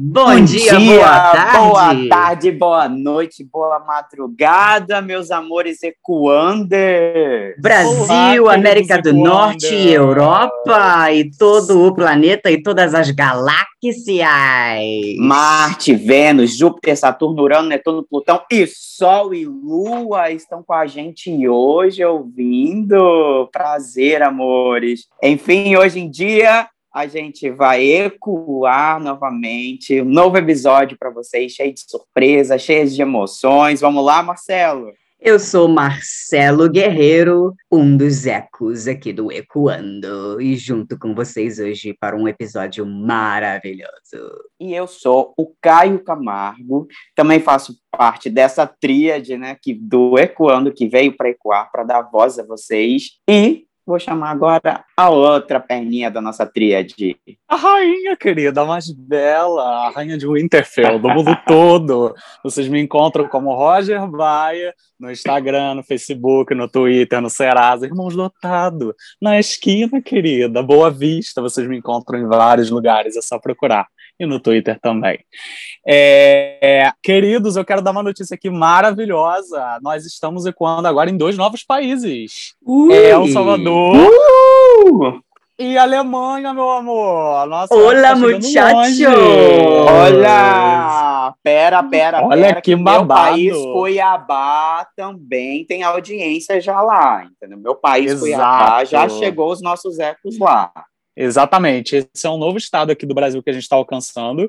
Bom, dia, boa tarde. boa tarde, boa noite, boa madrugada, meus amores ecoander. Brasil, Olá, América do Norte. Europa e todo o planeta e todas as galáxias. Marte, Vênus, Júpiter, Saturno, Urano, Netuno, Plutão e Sol e Lua estão com a gente hoje ouvindo. Prazer, amores. Enfim, hoje em dia a gente vai ecoar novamente um novo episódio para vocês, cheio de surpresa, cheio de emoções. Vamos lá, Marcelo? Eu sou Marcelo Guerreiro, um dos ecos aqui do Ecoando, e junto com vocês hoje para um episódio maravilhoso. E eu sou o Caio Camargo, também faço parte dessa tríade, né, que, do Ecoando, que veio para ecoar, para dar voz a vocês. E vou chamar agora a outra perninha da nossa tríade. A rainha, querida, a mais bela, a rainha de Winterfell, do mundo todo. Vocês me encontram como Roger Baia, no Instagram, no Facebook, no Twitter, no Serasa, Irmãos Dotado, na esquina, querida, Boa Vista, vocês me encontram em vários lugares, é só procurar. E no Twitter também. É, é, queridos, eu quero dar uma notícia aqui maravilhosa. Nós estamos ecoando agora em dois novos países. É El Salvador Uh! e Alemanha, meu amor. Nossa, Olá, tá muchacho! longe. Olha! Pera, pera, Olha pera, que meu babado. país, Cuiabá, também tem audiência já lá, entendeu? Meu país, Exato. Cuiabá, já chegou os nossos ecos lá. Exatamente. Esse é um novo estado aqui do Brasil que a gente está alcançando.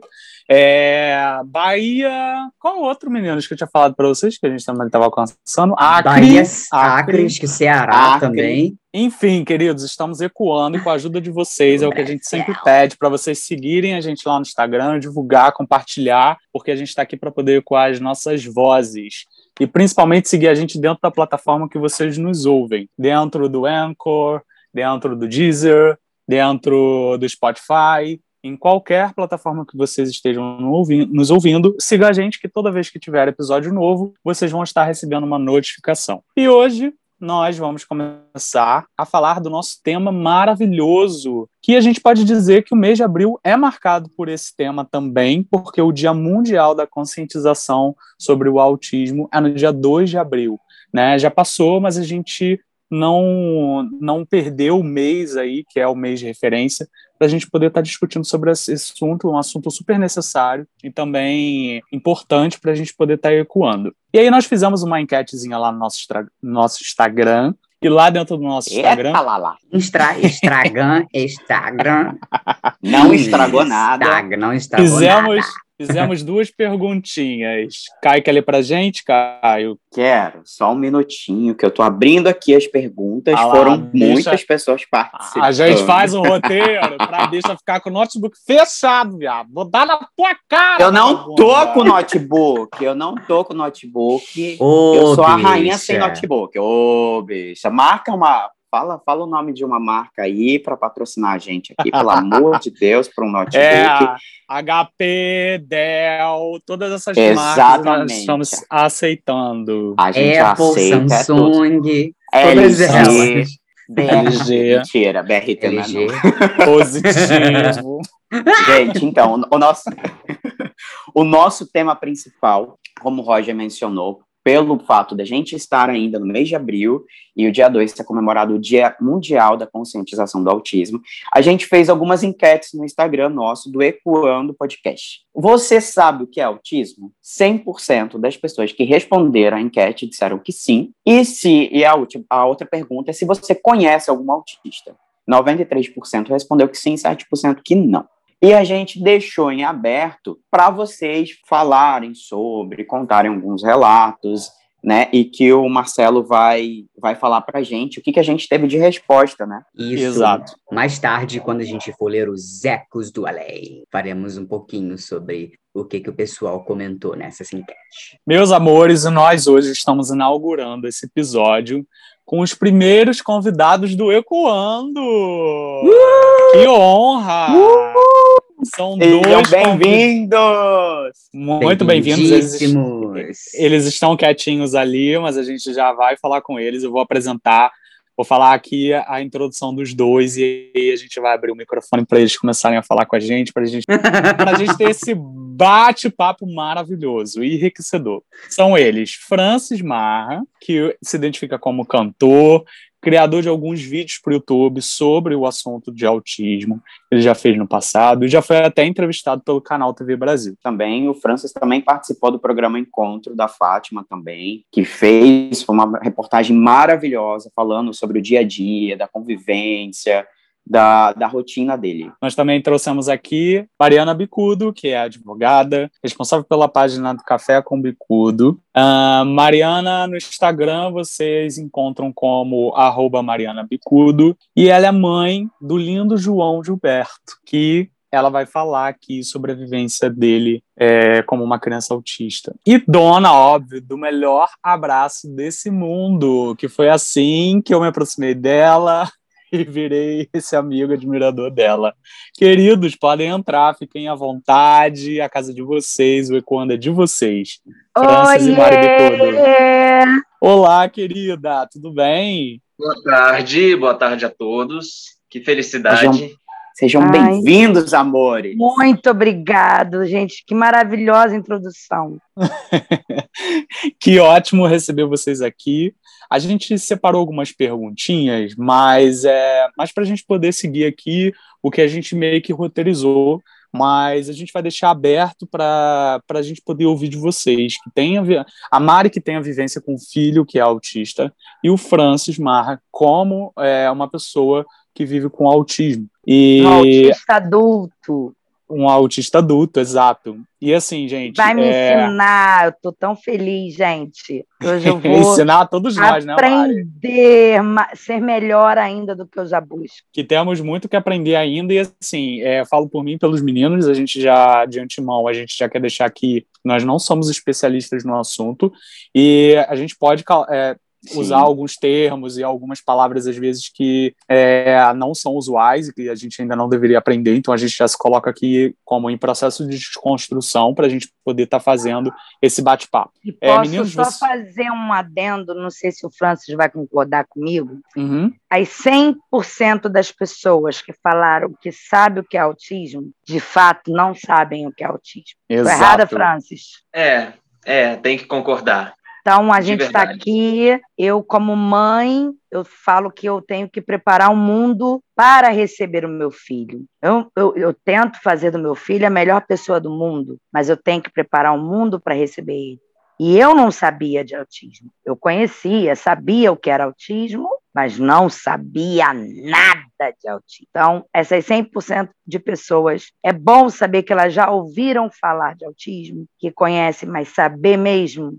É, Bahia. Qual outro, meninos, que eu tinha falado para vocês que a gente também estava alcançando? Acre. Bahia, Acre. Acre, que Ceará Acre. também. Enfim, queridos, estamos ecoando e com a ajuda de vocês é o que a gente sempre pede para vocês seguirem a gente lá no Instagram, divulgar, compartilhar, porque a gente está aqui para poder ecoar as nossas vozes. E principalmente seguir a gente dentro da plataforma que vocês nos ouvem, dentro do Anchor, dentro do Deezer, dentro do Spotify, em qualquer plataforma que vocês estejam nos ouvindo, siga a gente que toda vez que tiver episódio novo, vocês vão estar recebendo uma notificação. E hoje nós vamos começar a falar do nosso tema maravilhoso, que a gente pode dizer que o mês de abril é marcado por esse tema também, porque o Dia Mundial da Conscientização sobre o Autismo é no dia 2 de abril. Né? Já passou, mas a gente não, não perdeu o mês aí, que é o mês de referência, para a gente poder estar discutindo sobre esse assunto, um assunto super necessário e também importante para a gente poder estar ecoando. E aí nós fizemos uma enquetezinha lá no nosso, nosso Instagram, e lá dentro do nosso Instagram, Eita lá lá. Instra, Instagram, Instagram. Não estragou nada. Instagram, não estragou fizemos, nada. Fizemos duas perguntinhas. Caio quer ler pra gente, Caio? Quero, só um minutinho, que eu tô abrindo aqui as perguntas. Ah lá, Foram deixa- muitas pessoas participando. A gente faz um roteiro pra deixa ficar com o notebook fechado, viado. Vou dar na tua cara. Eu não tô com notebook, eu não tô com notebook. Ô, eu sou a bicha. rainha sem notebook. Ô, bicha, marca uma. Fala, fala o nome de uma marca aí para patrocinar a gente aqui, pelo amor de Deus, para um notebook. É, HP, Dell, todas essas marcas nós Exatamente. estamos aceitando. A gente Apple, aceita é. Samsung, todas LG, elas. LG. Mentira, BRT não é LG. não. Positivo. Gente, então, o nosso, o nosso tema principal, como o Roger mencionou, pelo fato da gente estar ainda no mês de abril e o dia 2 ser comemorado o Dia Mundial da Conscientização do Autismo, a gente fez algumas enquetes no Instagram nosso do Ecoando Podcast. Você sabe o que é autismo? 100% das pessoas que responderam a enquete disseram que sim. E se e a, última, a outra pergunta é se você conhece algum autista. 93% respondeu que sim, 7% que não. E a gente deixou em aberto para vocês falarem sobre, contarem alguns relatos, né? E que o Marcelo vai, vai falar pra gente o que, que a gente teve de resposta, né? Isso. Exato. Mais tarde, quando a gente for ler os ecos do além, faremos um pouquinho sobre o que, que o pessoal comentou nessa enquete. Meus amores, nós hoje estamos inaugurando esse episódio com os primeiros convidados do Ecoando. Que honra! São dois bem-vindos! Muito bem-vindos. Eles, eles estão quietinhos ali, mas a gente já vai falar com eles. Eu vou apresentar, vou falar aqui a introdução dos dois e aí a gente vai abrir o microfone para eles começarem a falar com a gente, para gente, a gente ter esse bate-papo maravilhoso e enriquecedor. São eles Francis Marra, que se identifica como cantor, criador de alguns vídeos para o YouTube sobre o assunto de autismo. Ele já fez no passado e já foi até entrevistado pelo canal TV Brasil. Também o Francis também participou do programa Encontro da Fátima também, que fez uma reportagem maravilhosa falando sobre o dia a dia, da convivência, da, da rotina dele. Nós também trouxemos aqui Mariana Bicudo, que é advogada, responsável pela página do Café com Bicudo. Ah, Mariana, no Instagram, vocês encontram como arroba Mariana Bicudo. E ela é mãe do lindo João Gilberto, que ela vai falar aqui sobre a vivência dele é, como uma criança autista. E dona, óbvio, do melhor abraço desse mundo, que foi assim que eu me aproximei dela e virei esse amigo admirador dela. Queridos, podem entrar, fiquem à vontade, a casa de vocês, o Ecoanda é de vocês. Francis e Mari Bicudo. Olá, querida, tudo bem? Boa tarde, boa tarde a todos. Que felicidade. Sejam, sejam bem-vindos, amores. Muito obrigado, gente. Que maravilhosa introdução. que ótimo receber vocês aqui. A gente separou algumas perguntinhas, mas é mas para a gente poder seguir aqui o que a gente meio que roteirizou, mas a gente vai deixar aberto para a gente poder ouvir de vocês. Que tem a, a Mari, que tem a vivência com o filho, que é autista, e o Francis Marra, como é, uma pessoa que vive com autismo. E Um autista adulto. Um autista adulto, exato. E assim, gente. Vai me é, ensinar. Eu tô tão feliz, gente. Hoje eu vou ensinar a todos nós, né, aprender, ma- ser melhor ainda do que eu já busco. que temos muito que aprender ainda e assim, é, falo por mim pelos meninos, a gente já de antemão, a gente já quer deixar aqui, nós não somos especialistas no assunto e a gente pode é, Sim. usar alguns termos e algumas palavras às vezes que é, não são usuais e que a gente ainda não deveria aprender, então a gente já se coloca aqui como em processo de desconstrução para a gente poder estar fazendo esse bate-papo. E É, posso meninos, só você- fazer um adendo, não sei se o Francis vai concordar comigo. Uhum. As 100% das pessoas que falaram que sabe o que é autismo, de fato não sabem o que é autismo. Tô Exato. errada, Francis? É, é, tem que concordar. Então, a gente está aqui, eu como mãe, eu falo que eu tenho que preparar um mundo para receber o meu filho. Eu, eu, eu tento fazer do meu filho a melhor pessoa do mundo, mas eu tenho que preparar um mundo para receber ele. E eu não sabia de autismo. Eu conhecia, sabia o que era autismo, mas não sabia nada de autismo. Então, essas 100% de pessoas, é bom saber que elas já ouviram falar de autismo, que conhecem, mas saber mesmo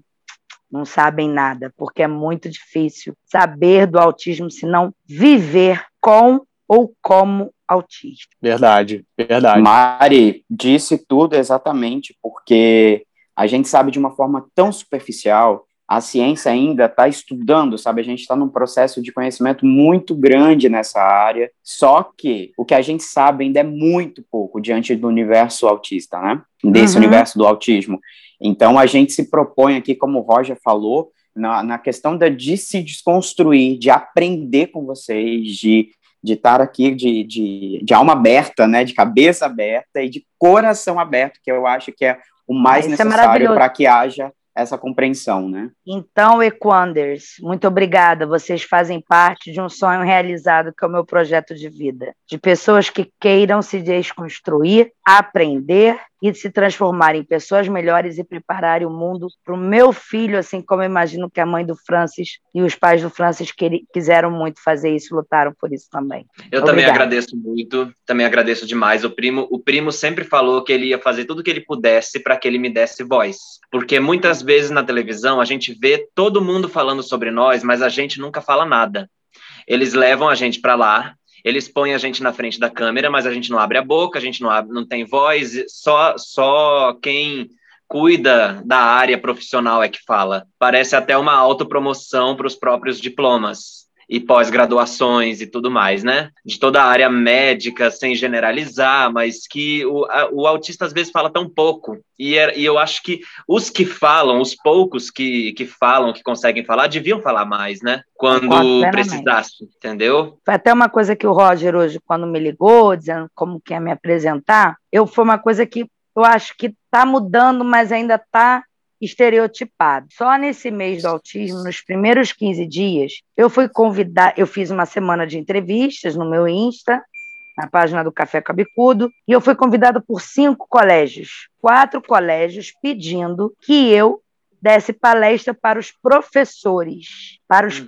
não sabem nada, porque é muito difícil saber do autismo se não viver com ou como autista. Verdade, verdade. Mari disse tudo exatamente porque a gente sabe de uma forma tão superficial, a ciência ainda está estudando, sabe? A gente está num processo de conhecimento muito grande nessa área, só que o que a gente sabe ainda é muito pouco diante do universo autista, né? Desse Uhum. universo do autismo. Então a gente se propõe aqui, como o Roger falou, na, na questão da, de se desconstruir, de aprender com vocês, de de estar aqui de, de, de alma aberta, né, de cabeça aberta e de coração aberto, que eu acho que é o mais Isso é necessário maravilhoso. para que haja essa compreensão, né? Então, Equanders, muito obrigada. Vocês fazem parte de um sonho realizado que é o meu projeto de vida. De pessoas que queiram se desconstruir, aprender e se transformarem em pessoas melhores e prepararem o mundo para o meu filho, assim como eu imagino que a mãe do Francis e os pais do Francis quiseram muito fazer isso, lutaram por isso também. Eu Obrigada. também agradeço muito, também agradeço demais. O primo, o primo sempre falou que ele ia fazer tudo o que ele pudesse para que ele me desse voz, porque muitas vezes na televisão a gente vê todo mundo falando sobre nós, mas a gente nunca fala nada. Eles levam a gente para lá, eles põem a gente na frente da câmera, mas a gente não abre a boca, a gente não, abre, não tem voz, só, só quem cuida da área profissional é que fala. Parece até uma autopromoção para os próprios diplomas e pós-graduações e tudo mais, né? De toda a área médica, sem generalizar, mas que o, a, o autista às vezes fala tão pouco. E, é, e, eu acho que os que falam, os poucos que, que falam, que conseguem falar, deviam falar mais, né? Quando precisasse, entendeu? Foi até uma coisa que o Roger hoje, quando me ligou, dizendo como que ia me apresentar, eu foi uma coisa que eu acho que está mudando, mas ainda está estereotipado. Só nesse mês do autismo, nos primeiros 15 dias, eu fui convidar, eu fiz uma semana de entrevistas no meu Insta, na página do Café Cabicudo, e eu fui convidada por cinco colégios, quatro colégios pedindo que eu desse palestra para os professores, para os uhum.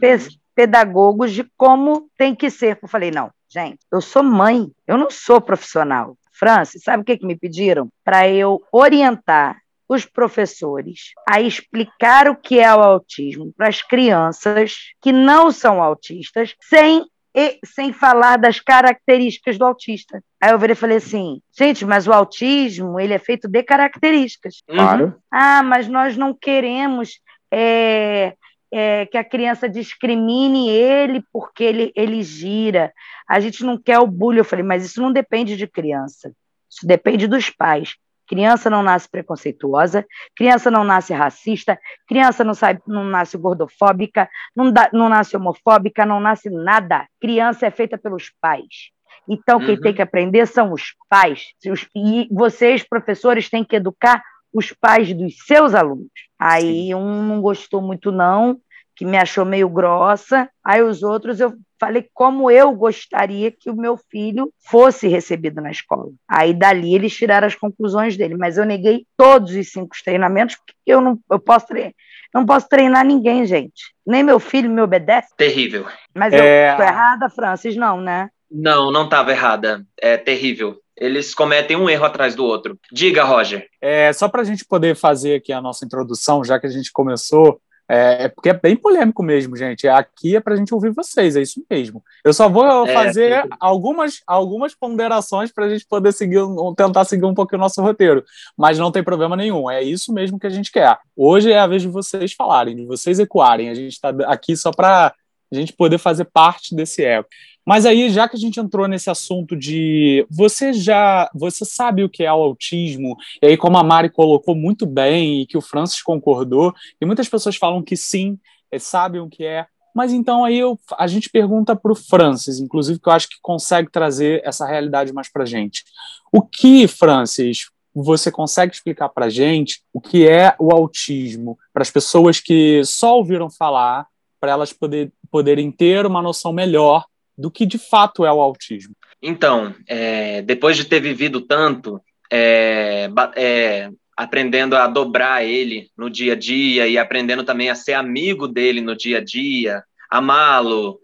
pedagogos de como tem que ser. Eu falei, não, gente, eu sou mãe, eu não sou profissional. Francis, sabe o que, que me pediram? Para eu orientar os professores a explicar o que é o autismo para as crianças que não são autistas, sem e, sem falar das características do autista. Aí eu virei e falei assim, gente, mas o autismo ele é feito de características. Claro. Ah, mas nós não queremos é, é, que a criança discrimine ele porque ele, ele gira. A gente não quer o bullying. Eu falei, mas isso não depende de criança. Isso depende dos pais. Criança não nasce preconceituosa, criança não nasce racista, criança não, sai, não nasce gordofóbica, não, da, não nasce homofóbica, não nasce nada. Criança é feita pelos pais. Então, quem uhum. tem que aprender são os pais. E vocês, professores, têm que educar os pais dos seus alunos. Aí um não gostou muito, não, que me achou meio grossa. Aí os outros eu falei como eu gostaria que o meu filho fosse recebido na escola. Aí dali eles tiraram as conclusões dele, mas eu neguei todos os cinco treinamentos porque eu não eu posso treinar, não posso treinar ninguém, gente. Nem meu filho me obedece. Terrível. Mas é... eu tô errada, Francis, não, né? Não, não estava errada. É terrível eles cometem um erro atrás do outro. Diga, Roger. É, só para a gente poder fazer aqui a nossa introdução, já que a gente começou, é, é, porque é bem polêmico mesmo, gente. Aqui é para a gente ouvir vocês, é isso mesmo. Eu só vou é, fazer é, algumas, algumas ponderações para a gente poder seguir, tentar seguir um pouquinho o nosso roteiro. Mas não tem problema nenhum, é isso mesmo que a gente quer. Hoje é a vez de vocês falarem, de vocês ecoarem. A gente está aqui só para a gente poder fazer parte desse eco. Mas aí, já que a gente entrou nesse assunto de você já você sabe o que é o autismo, e aí, como a Mari colocou muito bem e que o Francis concordou, e muitas pessoas falam que sim, é, sabem o que é. Mas então aí eu, a gente pergunta para o Francis, inclusive, que eu acho que consegue trazer essa realidade mais para gente. O que, Francis, você consegue explicar para gente o que é o autismo para as pessoas que só ouviram falar, para elas poder, poderem ter uma noção melhor do que de fato é o autismo. Então, é, depois de ter vivido tanto, é, é, aprendendo a dobrar ele no dia a dia e aprendendo também a ser amigo dele no dia a dia, amá-lo,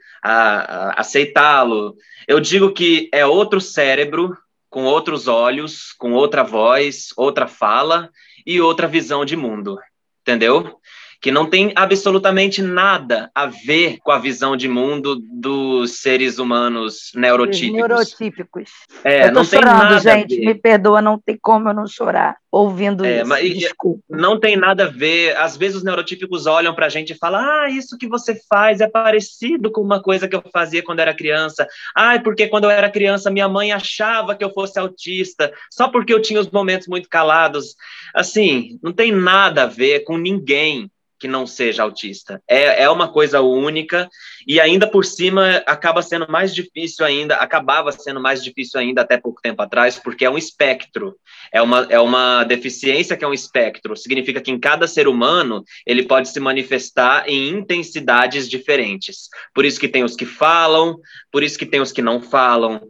aceitá-lo. Eu digo que é outro cérebro, com outros olhos, com outra voz, outra fala e outra visão de mundo, entendeu? Que não tem absolutamente nada a ver com a visão de mundo dos seres humanos neurotípicos. neurotípicos. É, eu tô não chorando, gente. Me perdoa, não tem como eu não chorar ouvindo é, isso. Mas, Desculpa. Não tem nada a ver. Às vezes os neurotípicos olham para a gente e falam: Ah, isso que você faz é parecido com uma coisa que eu fazia quando era criança. Ah, porque quando eu era criança minha mãe achava que eu fosse autista, só porque eu tinha os momentos muito calados. Assim, não tem nada a ver com ninguém que não seja autista. É, é uma coisa única e ainda por cima acaba sendo mais difícil ainda, acabava sendo mais difícil ainda até pouco tempo atrás, porque é um espectro, é uma, é uma deficiência que é um espectro, significa que em cada ser humano ele pode se manifestar em intensidades diferentes. Por isso que tem os que falam, por isso que tem os que não falam,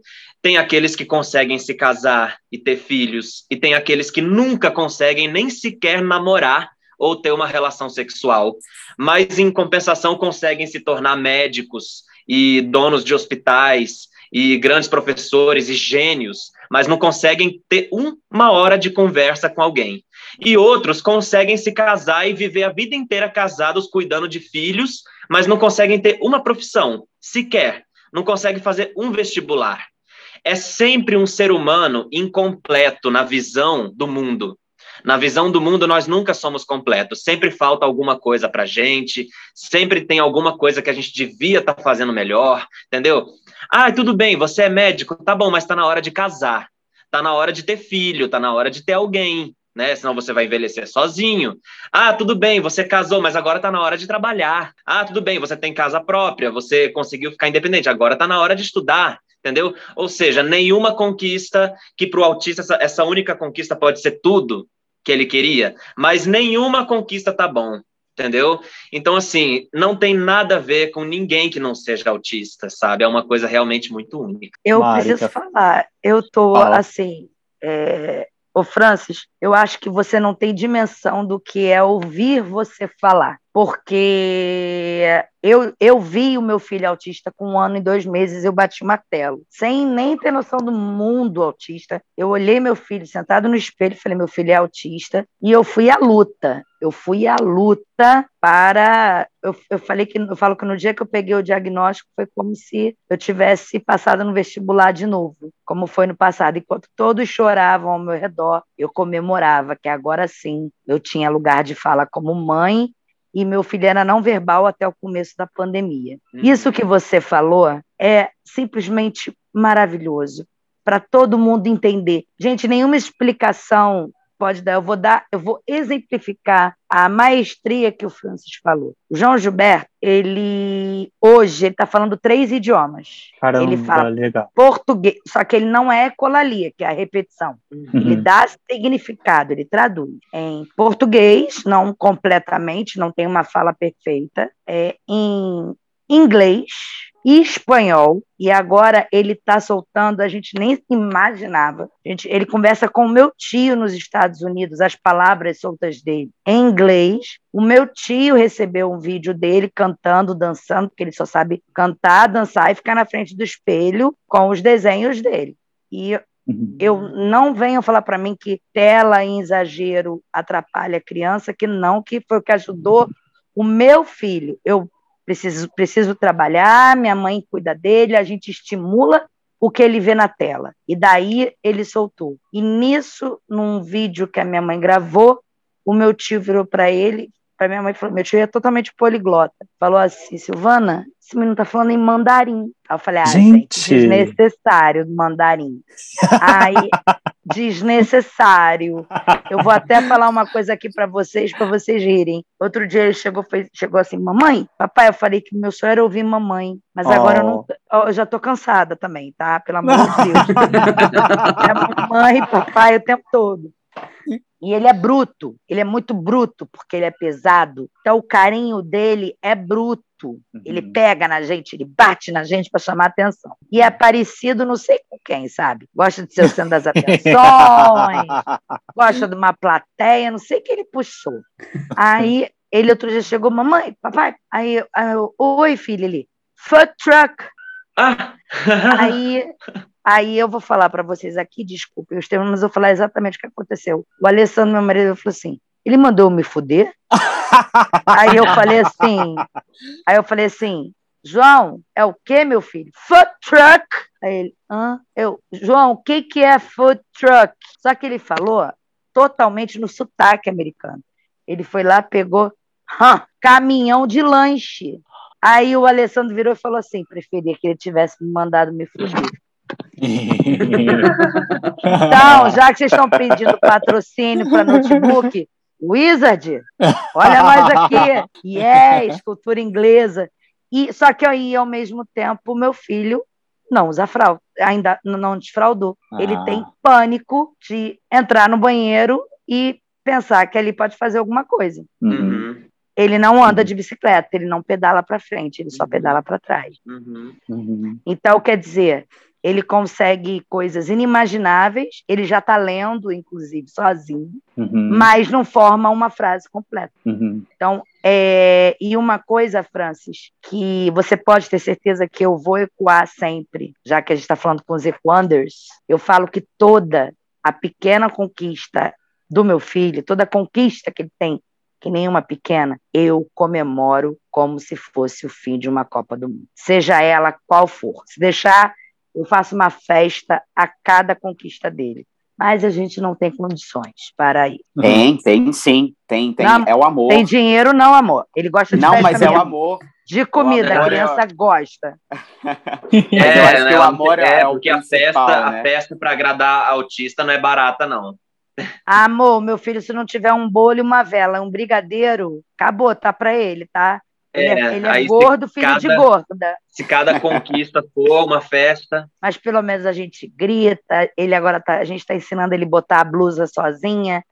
Tem aqueles que conseguem se casar e ter filhos, e tem aqueles que nunca conseguem nem sequer namorar ou ter uma relação sexual, mas em compensação conseguem se tornar médicos e donos de hospitais e grandes professores e gênios, mas não conseguem ter uma hora de conversa com alguém. E outros conseguem se casar e viver a vida inteira casados, cuidando de filhos, mas não conseguem ter uma profissão, sequer. Não conseguem fazer um vestibular. É sempre um ser humano incompleto na visão do mundo. Na visão do mundo, nós nunca somos completos. Sempre falta alguma coisa para gente, sempre tem alguma coisa que a gente devia estar tá fazendo melhor, entendeu? Ah, tudo bem, você é médico, tá bom, mas está na hora de casar, está na hora de ter filho, está na hora de ter alguém, né? Senão você vai envelhecer sozinho. Ah, tudo bem, você casou, mas agora está na hora de trabalhar. Ah, tudo bem, você tem casa própria, você conseguiu ficar independente, agora está na hora de estudar, entendeu? Ou seja, nenhuma conquista que para o autista essa, essa única conquista pode ser tudo que ele queria, mas nenhuma conquista tá bom, entendeu? Então, assim, não tem nada a ver com ninguém que não seja autista, sabe? É uma coisa realmente muito única. Eu preciso falar, eu tô, Fala. assim, é... Ô, Francis, eu acho que você não tem dimensão do que é ouvir você falar porque eu, eu vi o meu filho autista com um ano e dois meses, eu bati martelo, sem nem ter noção do mundo autista. Eu olhei meu filho sentado no espelho e falei: meu filho é autista, e eu fui à luta. Eu fui à luta para. Eu, eu falei que eu falo que no dia que eu peguei o diagnóstico foi como se eu tivesse passado no vestibular de novo, como foi no passado. Enquanto todos choravam ao meu redor, eu comemorava que agora sim eu tinha lugar de fala como mãe e meu filho era não verbal até o começo da pandemia. Uhum. Isso que você falou é simplesmente maravilhoso para todo mundo entender. Gente, nenhuma explicação pode dar. Eu vou dar, eu vou exemplificar a maestria que o Francis falou. O João Gilberto, ele hoje ele está falando três idiomas. Caramba, ele fala legal. português, só que ele não é colalia, que é a repetição. Uhum. Ele dá significado, ele traduz em português, não completamente, não tem uma fala perfeita, é em inglês, e espanhol, e agora ele está soltando, a gente nem imaginava. Gente, ele conversa com o meu tio nos Estados Unidos, as palavras soltas dele em inglês. O meu tio recebeu um vídeo dele cantando, dançando, porque ele só sabe cantar, dançar e ficar na frente do espelho com os desenhos dele. E uhum. eu não venham falar para mim que tela em exagero atrapalha a criança, que não, que foi o que ajudou o meu filho. Eu preciso, preciso trabalhar, minha mãe cuida dele, a gente estimula o que ele vê na tela. E daí ele soltou. E nisso, num vídeo que a minha mãe gravou, o meu tio virou para ele, para minha mãe falou: meu tio é totalmente poliglota. Falou assim: Silvana, esse menino tá falando em mandarim. Aí eu falei: ah, gente, gente desnecessário mandarim. Aí, desnecessário. Eu vou até falar uma coisa aqui para vocês, para vocês rirem. Outro dia ele chegou, fez, chegou assim: mamãe, papai, eu falei que meu sonho era ouvir mamãe, mas oh. agora eu não. Eu já tô cansada também, tá? Pelo amor de Deus. é mamãe e papai o tempo todo. E ele é bruto, ele é muito bruto, porque ele é pesado. Então, o carinho dele é bruto. Uhum. Ele pega na gente, ele bate na gente para chamar atenção. E é parecido, não sei com quem, sabe? Gosta de ser o centro das atenções, gosta de uma plateia, não sei o que ele puxou. Aí, ele outro dia chegou, mamãe, papai. Aí, aí eu, oi, filho, ele, food truck. Ah. Aí Aí eu vou falar para vocês aqui, desculpe os termos, mas eu vou falar exatamente o que aconteceu. O Alessandro, meu marido, falou assim: ele mandou me fuder? aí eu falei assim, aí eu falei assim, João, é o que, meu filho? Food truck. Aí ele, hã? Eu, João, o que, que é food truck? Só que ele falou totalmente no sotaque americano. Ele foi lá, pegou, hã, caminhão de lanche. Aí o Alessandro virou e falou assim: preferia que ele tivesse me mandado me fuder então, já que vocês estão pedindo patrocínio para notebook, Wizard, olha nós aqui. Yes, cultura inglesa. E, só que aí, ao mesmo tempo, meu filho não usa fralda, ainda não desfraudou. Ah. Ele tem pânico de entrar no banheiro e pensar que ali pode fazer alguma coisa. Uhum. Ele não anda de bicicleta, ele não pedala para frente, ele só uhum. pedala para trás. Uhum. Uhum. Então, quer dizer, ele consegue coisas inimagináveis, ele já está lendo, inclusive, sozinho, Uhum, mas não forma uma frase completa. uhum, Então, é, e uma coisa, Francis, que você pode ter certeza que eu vou ecoar sempre, já que a gente está falando com os Equanders, eu falo que toda a pequena conquista do meu filho, toda conquista que ele tem, que nenhuma pequena, eu comemoro como se fosse o fim de uma Copa do Mundo, seja ela qual for. Se deixar, eu faço uma festa a cada conquista dele. Mas a gente não tem condições para ir. Tem, tem sim. Tem, tem. Não, é o amor. Tem dinheiro, não, amor. Ele gosta de Não, mas é o mesmo. amor. De comida, amor a é- criança gosta. Mas eu acho que o amor é, é o porque a festa, né? a festa para agradar autista não é barata, não. Amor, meu filho, se não tiver um bolo e uma vela, um brigadeiro, acabou, tá pra ele, tá? Ele é, É, ele é gordo, filho de cada- gorda. Se cada conquista for uma festa, Mas pelo menos a gente grita. Ele agora tá, a gente tá ensinando ele botar a blusa sozinha.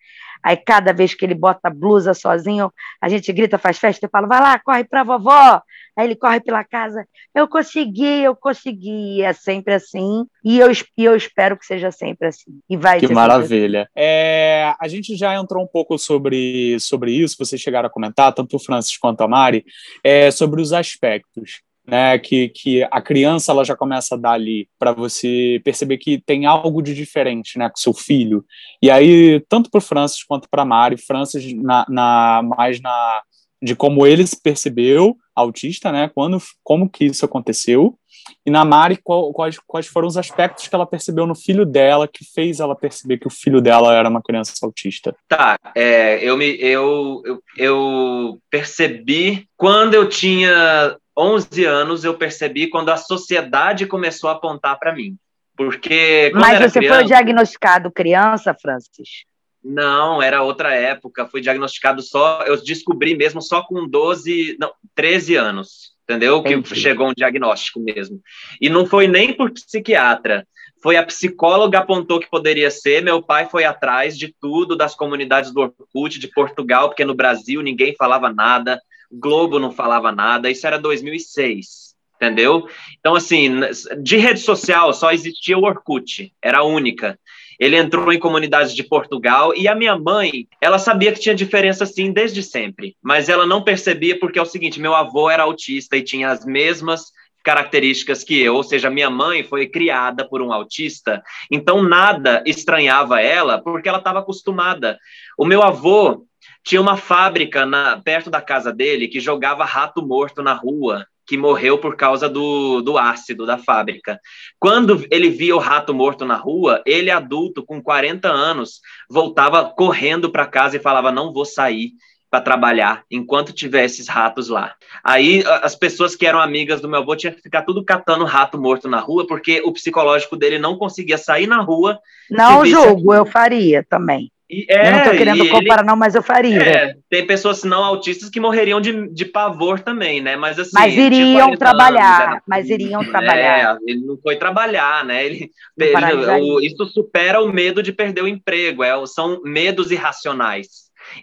Aí cada vez que ele bota a blusa sozinho, a gente grita, faz festa, eu falo, vai lá, corre pra vovó. Aí ele corre pela casa, eu consegui, eu consegui. É sempre assim. E eu, e eu espero que seja sempre assim. E vai Que maravilha. É, a gente já entrou um pouco sobre, sobre isso, vocês chegaram a comentar, tanto o Francis quanto a Mari, é, sobre os aspectos. Né, que, que a criança ela já começa a dar ali para você perceber que tem algo de diferente né, com seu filho. E aí, tanto para o Francis quanto para a Mari, Francis na, na, mais na de como ele se percebeu autista, né, quando, como que isso aconteceu, e na Mari, qual- quais, quais foram os aspectos que ela percebeu no filho dela que fez ela perceber que o filho dela era uma criança autista? Tá, é, eu, me, eu, eu, eu percebi quando eu tinha 11 anos, eu percebi quando a sociedade começou a apontar para mim. Porque Mas você criança, foi diagnosticado criança, Francis? Não, era outra época, fui diagnosticado só, eu descobri mesmo só com 12, não, 13 anos, entendeu? Que Entendi. chegou um diagnóstico mesmo. E não foi nem por psiquiatra, foi a psicóloga apontou que poderia ser, meu pai foi atrás de tudo, das comunidades do Orkut, de Portugal, porque no Brasil ninguém falava nada, Globo não falava nada, isso era 2006, entendeu? Então, assim, de rede social só existia o Orkut, era a única. Ele entrou em comunidades de Portugal e a minha mãe, ela sabia que tinha diferença sim desde sempre, mas ela não percebia porque é o seguinte, meu avô era autista e tinha as mesmas características que eu, ou seja, minha mãe foi criada por um autista, então nada estranhava ela porque ela estava acostumada. O meu avô tinha uma fábrica na, perto da casa dele que jogava rato morto na rua, que morreu por causa do, do ácido da fábrica. Quando ele via o rato morto na rua, ele, adulto, com 40 anos, voltava correndo para casa e falava: Não vou sair para trabalhar enquanto tiver esses ratos lá. Aí as pessoas que eram amigas do meu avô tinham que ficar tudo catando rato morto na rua, porque o psicológico dele não conseguia sair na rua. Não julgo, eu faria também. E, eu não estou é, querendo e ele- comparar, não, mas eu faria. é, tem pessoas não autistas que morreriam de, de pavor também, né? Mas assim. Mas iriam 40 anos, trabalhar, era- mas iriam trabalhar. É, ele não foi trabalhar, né? Ele, ele- o- isso supera o medo de perder o emprego, é, são medos irracionais.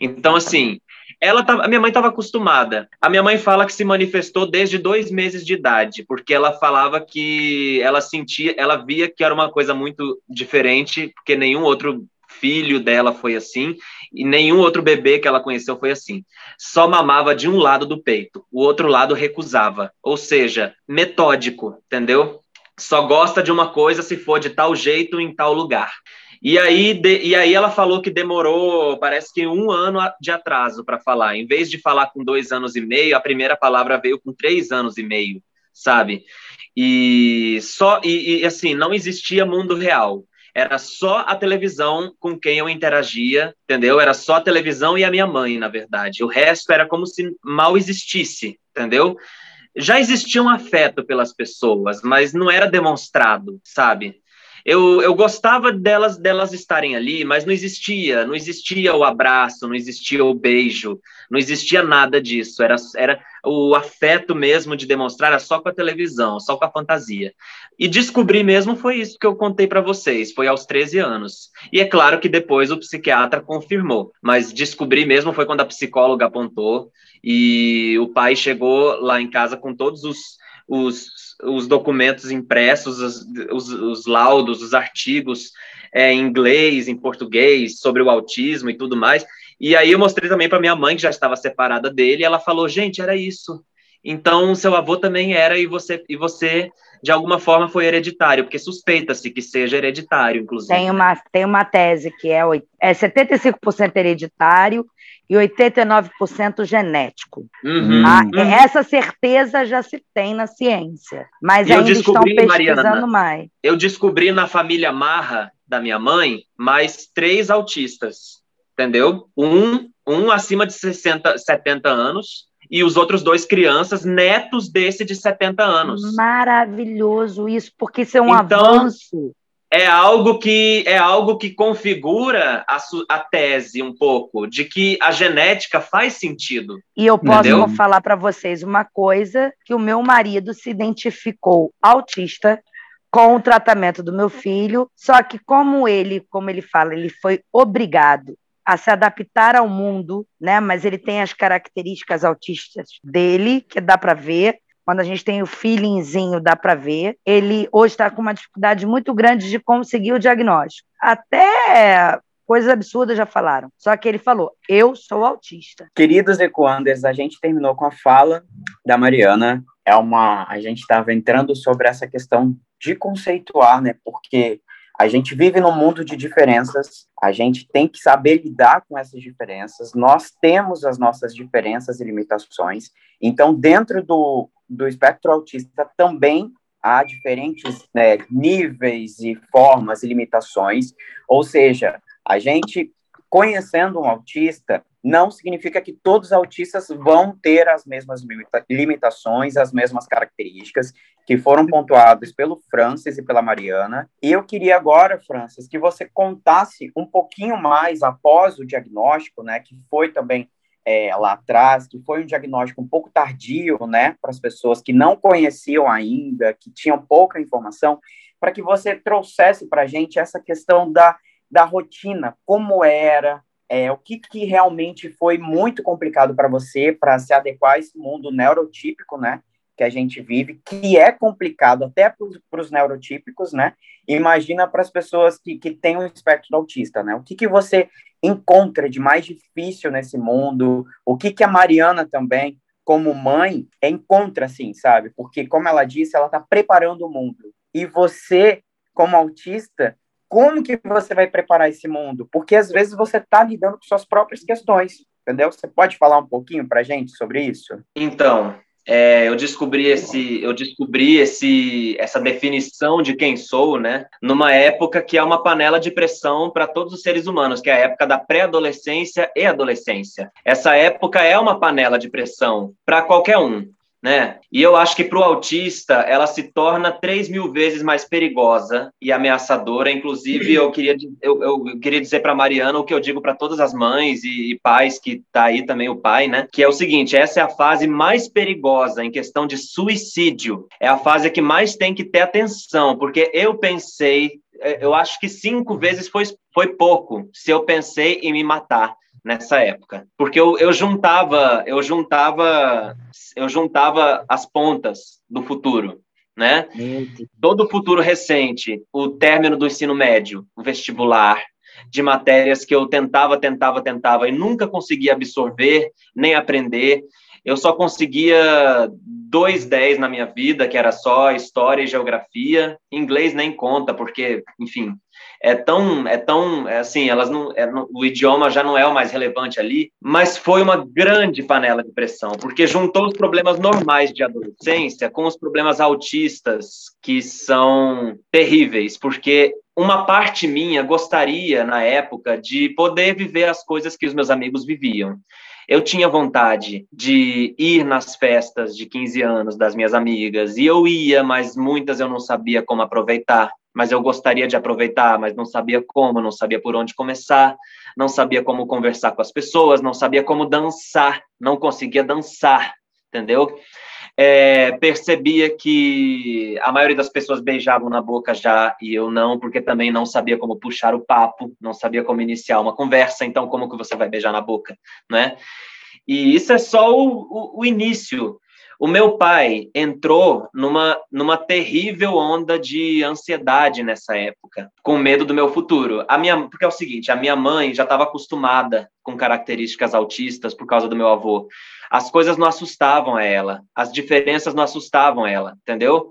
Então, assim, ela tava, a minha mãe estava acostumada. A minha mãe fala que se manifestou desde dois meses de idade, porque ela falava que ela sentia, ela via que era uma coisa muito diferente, porque nenhum outro filho dela foi assim, e nenhum outro bebê que ela conheceu foi assim. Só mamava de um lado do peito, o outro lado recusava. Ou seja, metódico, entendeu? Só gosta de uma coisa se for de tal jeito em tal lugar. E aí, de- e aí ela falou que demorou, parece que um ano de atraso para falar. Em vez de falar com dois anos e meio, a primeira palavra veio com três anos e meio, sabe? E só e, e, assim não existia mundo real. Era só a televisão com quem eu interagia, entendeu? Era só a televisão e a minha mãe, na verdade. O resto era como se mal existisse, entendeu? Já existia um afeto pelas pessoas, mas não era demonstrado, sabe? Eu, eu gostava delas delas estarem ali, mas não existia, não existia o abraço, não existia o beijo, não existia nada disso. Era, era o afeto mesmo de demonstrar era só com a televisão, só com a fantasia. E descobrir mesmo foi isso que eu contei para vocês, foi aos 13 anos. E é claro que depois o psiquiatra confirmou, mas descobrir mesmo foi quando a psicóloga apontou e o pai chegou lá em casa com todos os os, os documentos impressos, os, os, os laudos, os artigos é, em inglês, em português, sobre o autismo e tudo mais. E aí eu mostrei também para minha mãe, que já estava separada dele, e ela falou: gente, era isso. Então, seu avô também era, e você, e você de alguma forma foi hereditário, porque suspeita-se que seja hereditário, inclusive. Tem uma, tem uma tese que é, é 75% hereditário e 89% genético. Uhum, Ah, uhum. Essa certeza já se tem na ciência, mas eu ainda estão pesquisando Mariana, mais. Eu descobri na família Marra da minha mãe mais três autistas, entendeu? Um, um acima de 60, 70 anos e os outros dois crianças, netos desse de 70 anos. Maravilhoso isso, porque isso é um Então, avanço. É algo que é algo que configura a, su- a tese um pouco de que a genética faz sentido. E eu posso Entendeu? falar para vocês uma coisa que o meu marido se identificou autista com o tratamento do meu filho, só que como ele, como ele fala, ele foi obrigado a se adaptar ao mundo, né? Mas ele tem as características autistas dele, que dá para ver. Quando a gente tem o feelingzinho, dá para ver. Ele hoje está com uma dificuldade muito grande de conseguir o diagnóstico. Até coisas absurdas já falaram. Só que ele falou: eu sou autista. Queridos Ecoanders, a gente terminou com a fala da Mariana. É uma, a gente estava entrando sobre essa questão de conceituar, né? Porque a gente vive num mundo de diferenças, a gente tem que saber lidar com essas diferenças. Nós temos as nossas diferenças e limitações. Então, dentro do, do espectro autista também há diferentes né, níveis e formas e limitações. Ou seja, a gente conhecendo um autista não significa que todos os autistas vão ter as mesmas limita limitações, as mesmas características que foram pontuadas pelo Francis e pela Mariana. E eu queria agora, Francis, que você contasse um pouquinho mais após o diagnóstico, né, que foi também é, lá atrás, que foi um diagnóstico um pouco tardio, né, para as pessoas que não conheciam ainda, que tinham pouca informação, para que você trouxesse para a gente essa questão da, da rotina, como era, é, o que, que realmente foi muito complicado para você para se adequar a esse mundo neurotípico, né, que a gente vive, que é complicado até para os neurotípicos, né? Imagina para as pessoas que, que têm um espectro autista, né? O que, que você encontra de mais difícil nesse mundo? O que, que a Mariana também, como mãe, encontra, assim, sabe? Porque, como ela disse, ela está preparando o mundo. E você, como autista, como que você vai preparar esse mundo? Porque às vezes você está lidando com suas próprias questões, entendeu? Você pode falar um pouquinho para gente sobre isso? Então, é, eu descobri esse, eu descobri esse, essa definição de quem sou, né? Numa época que é uma panela de pressão para todos os seres humanos, que é a época da pré-adolescência e adolescência. Essa época é uma panela de pressão para qualquer um. Né? E eu acho que para o autista ela se torna três mil vezes mais perigosa e ameaçadora. Inclusive, eu queria, eu, eu queria dizer para Mariana o que eu digo para todas as mães e, e pais que tá aí também o pai, né? Que é o seguinte: essa é a fase mais perigosa em questão de suicídio. É a fase que mais tem que ter atenção, porque eu pensei, eu acho que cinco vezes foi, foi pouco se eu pensei em me matar nessa época, porque eu, eu juntava, eu juntava, eu juntava as pontas do futuro, né? Todo o futuro recente, o término do ensino médio, o vestibular, de matérias que eu tentava, tentava, tentava e nunca conseguia absorver nem aprender. Eu só conseguia dois dez na minha vida, que era só história e geografia. Inglês nem conta, porque, enfim, é tão, é tão, é assim, elas não, é, o idioma já não é o mais relevante ali, mas foi uma grande panela de pressão, porque juntou os problemas normais de adolescência com os problemas autistas, que são terríveis, porque uma parte minha gostaria, na época, de poder viver as coisas que os meus amigos viviam. Eu tinha vontade de ir nas festas de 15 anos das minhas amigas, e eu ia, mas muitas eu não sabia como aproveitar mas eu gostaria de aproveitar, mas não sabia como, não sabia por onde começar, não sabia como conversar com as pessoas, não sabia como dançar, não conseguia dançar, entendeu? É, percebia que a maioria das pessoas beijavam na boca já e eu não, porque também não sabia como puxar o papo, não sabia como iniciar uma conversa, então como que você vai beijar na boca, né? E isso é só o, o, o início. O meu pai entrou numa, numa terrível onda de ansiedade nessa época, com medo do meu futuro. A minha, porque é o seguinte, a minha mãe já estava acostumada com características autistas por causa do meu avô. As coisas não assustavam ela, as diferenças não assustavam ela, entendeu?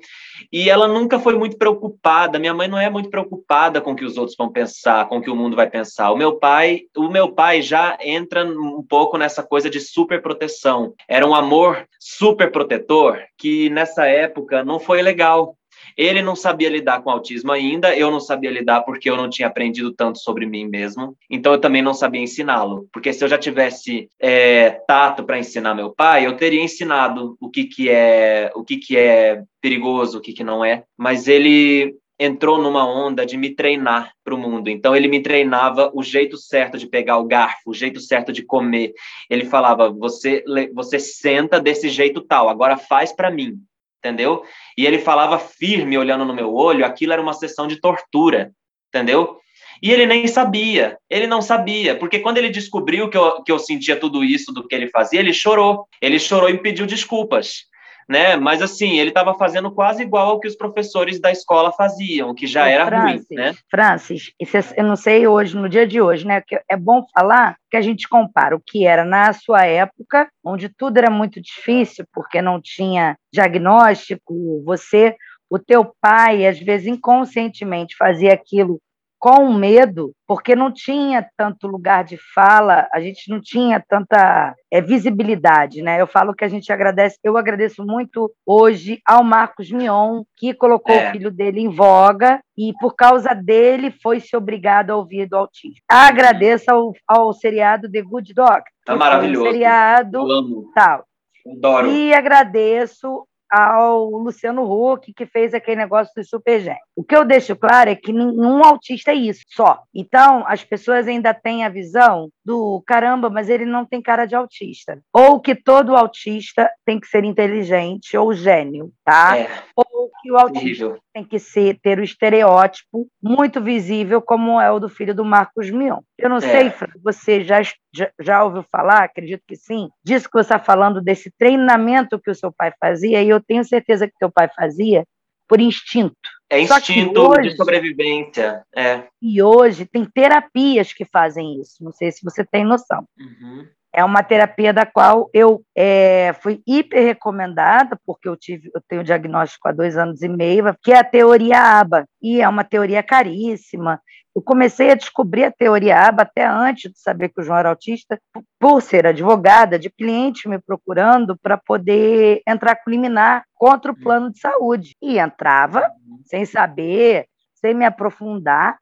E ela nunca foi muito preocupada. Minha mãe não é muito preocupada com o que os outros vão pensar, com o que o mundo vai pensar. O meu pai, o meu pai já entra um pouco nessa coisa de super proteção. Era um amor super protetor que nessa época não foi legal. Ele não sabia lidar com autismo ainda, eu não sabia lidar porque eu não tinha aprendido tanto sobre mim mesmo. Então eu também não sabia ensiná-lo, porque se eu já tivesse é, tato para ensinar meu pai, eu teria ensinado o que que é, o que que é perigoso, o que que não é. Mas ele entrou numa onda de me treinar para o mundo. Então ele me treinava o jeito certo de pegar o garfo, o jeito certo de comer. Ele falava: "Você você senta desse jeito tal, agora faz para mim" entendeu? E ele falava firme, olhando no meu olho, aquilo era uma sessão de tortura, entendeu? E ele nem sabia, ele não sabia, porque quando ele descobriu que eu, que eu sentia tudo isso do que ele fazia, ele chorou. Ele chorou e pediu desculpas né? Mas assim, ele estava fazendo quase igual ao que os professores da escola faziam, que já era Francis, ruim, né? Francis, eu não sei hoje, no dia de hoje, né? É bom falar que a gente compara o que era na sua época, onde tudo era muito difícil, porque não tinha diagnóstico, você, o teu pai, às vezes inconscientemente fazia aquilo com medo, porque não tinha tanto lugar de fala, a gente não tinha tanta é, visibilidade, né? Eu falo que a gente agradece, eu agradeço muito hoje ao Marcos Mion, que colocou é. o filho dele em voga e por causa dele foi se obrigado a ouvir do autismo. Agradeço ao, ao seriado The Good Dog. Tá maravilhoso. Um seriado eu amo. tal. Adoro. E agradeço ao Luciano Huck, que fez aquele negócio do super gênio. O que eu deixo claro é que nenhum autista é isso, só. Então, as pessoas ainda têm a visão do caramba, mas ele não tem cara de autista. Ou que todo autista tem que ser inteligente ou gênio, tá? É. Ou que o autista tem que ser, ter o estereótipo muito visível, como é o do filho do Marcos Mion. Eu não é. sei, Fran, você já, já, já, ouviu falar, acredito que sim, disso que você está falando, desse treinamento que o seu pai fazia, e eu tenho certeza que seu pai fazia por instinto. É instinto hoje, de sobrevivência. É. E hoje tem terapias que fazem isso. Não sei se você tem noção. Uhum. É uma terapia da qual eu é, fui hiper recomendada, porque eu tive, eu tenho diagnóstico há dois anos e meio, que é a teoria ABA, e é uma teoria caríssima. Eu comecei a descobrir a teoria ABA até antes de saber que o João era autista, por ser advogada, de clientes me procurando para poder entrar com liminar contra o hum. plano de saúde. E entrava uhum. sem saber, sem me aprofundar.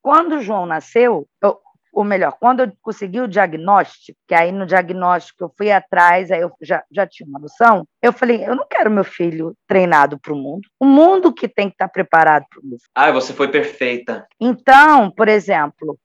Quando o João nasceu, eu, ou melhor, quando eu consegui o diagnóstico, que aí no diagnóstico eu fui atrás, aí eu já, já tinha uma noção, eu falei, eu não quero meu filho treinado para o mundo. O mundo que tem que estar tá preparado para o mundo. Ah, você foi perfeita. Então, por exemplo,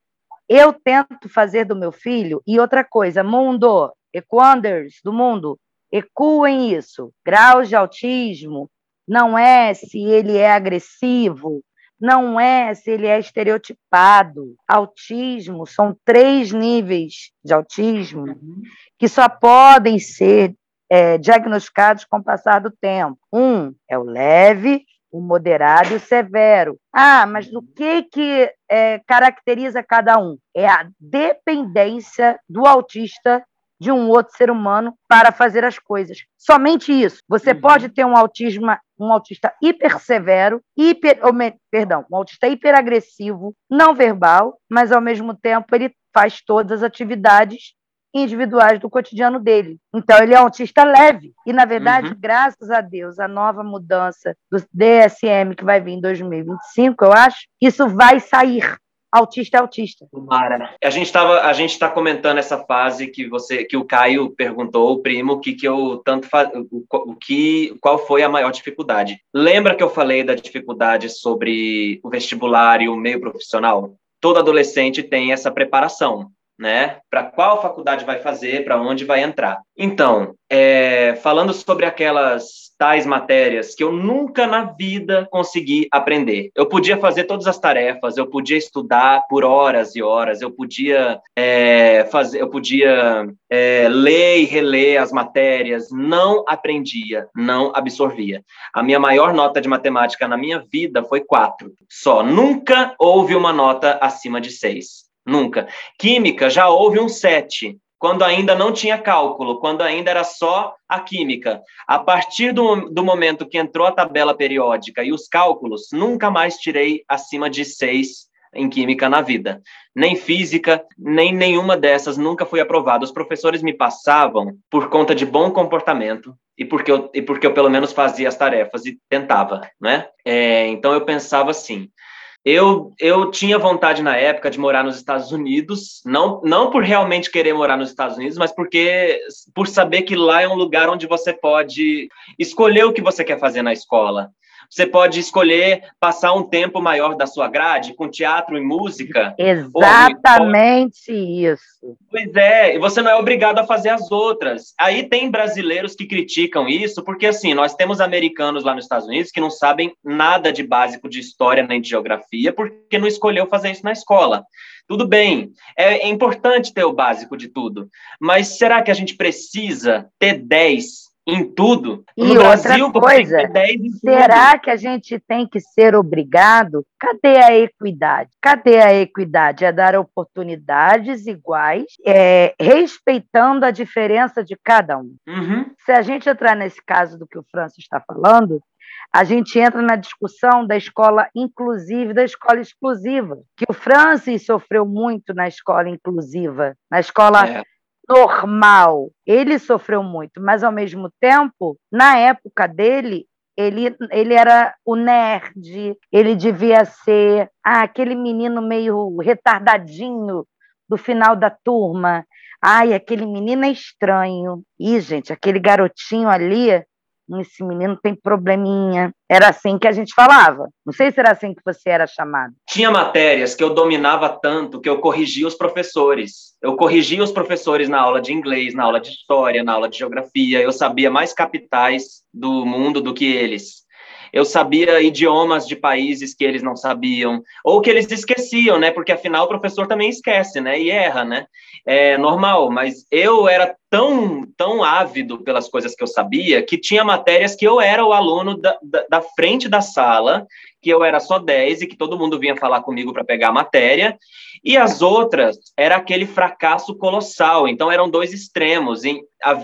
eu tento fazer do meu filho, e outra coisa, mundo, equanders do mundo, ecuem isso. Graus de autismo não é se ele é agressivo, não é se ele é estereotipado. Autismo são três níveis de autismo uhum. que só podem ser é, diagnosticados com o passar do tempo. Um é o leve, o moderado e o severo. Ah, mas o que, que é, caracteriza cada um? É a dependência do autista de um outro ser humano para fazer as coisas. Somente isso. Você uhum. pode ter um autismo, um autista hipersevero, hiper, ou, perdão, um autista hiperagressivo, não verbal, mas ao mesmo tempo ele faz todas as atividades individuais do cotidiano dele. Então, ele é um autista leve. E, na verdade, uhum. graças a Deus, a nova mudança do DSM que vai vir em 2025, eu acho, isso vai sair autista é autista. Mara, a gente estava, a gente está comentando essa fase que você, que o Caio perguntou, o primo, que que eu tanto o, o que, qual foi a maior dificuldade? Lembra que eu falei da dificuldade sobre o vestibular e o meio profissional? Todo adolescente tem essa preparação. Né? Para qual faculdade vai fazer, para onde vai entrar. Então, é, falando sobre aquelas tais matérias que eu nunca na vida consegui aprender. Eu podia fazer todas as tarefas, eu podia estudar por horas e horas, eu podia é, fazer, eu podia é, ler e reler as matérias, não aprendia, não absorvia. A minha maior nota de matemática na minha vida foi quatro. Só nunca houve uma nota acima de seis. Nunca. Química já houve um sete quando ainda não tinha cálculo, quando ainda era só a química. A partir do, do momento que entrou a tabela periódica e os cálculos, nunca mais tirei acima de seis em química na vida. Nem física, nem nenhuma dessas nunca fui aprovada. Os professores me passavam por conta de bom comportamento e porque eu, e porque eu pelo menos fazia as tarefas e tentava, né? É, então eu pensava assim, eu, eu tinha vontade na época de morar nos Estados Unidos, não, não por realmente querer morar nos Estados Unidos, mas porque por saber que lá é um lugar onde você pode escolher o que você quer fazer na escola. Você pode escolher passar um tempo maior da sua grade com teatro e música. Exatamente ou... isso. Pois é, e você não é obrigado a fazer as outras. Aí tem brasileiros que criticam isso, porque assim, nós temos americanos lá nos Estados Unidos que não sabem nada de básico de história nem de geografia, porque não escolheu fazer isso na escola. Tudo bem, é, é importante ter o básico de tudo, mas será que a gente precisa ter 10 em tudo. E no Brasil, coisa, será que a gente tem que ser obrigado? Cadê a equidade? Cadê a equidade? É dar oportunidades iguais, é, respeitando a diferença de cada um. Uhum. Se a gente entrar nesse caso do que o Francis está falando, a gente entra na discussão da escola inclusiva da escola exclusiva, que o Francis sofreu muito na escola inclusiva, na escola é normal. Ele sofreu muito, mas ao mesmo tempo, na época dele, ele, ele era o nerd, ele devia ser ah, aquele menino meio retardadinho do final da turma. Ai, aquele menino é estranho. Ih, gente, aquele garotinho ali esse menino tem probleminha. Era assim que a gente falava. Não sei se era assim que você era chamado. Tinha matérias que eu dominava tanto que eu corrigia os professores. Eu corrigia os professores na aula de inglês, na aula de história, na aula de geografia. Eu sabia mais capitais do mundo do que eles eu sabia idiomas de países que eles não sabiam, ou que eles esqueciam, né? Porque afinal o professor também esquece, né? E erra, né? É normal, mas eu era tão, tão ávido pelas coisas que eu sabia que tinha matérias que eu era o aluno da, da, da frente da sala, que eu era só 10 e que todo mundo vinha falar comigo para pegar a matéria, e as outras era aquele fracasso colossal. Então eram dois extremos. Em,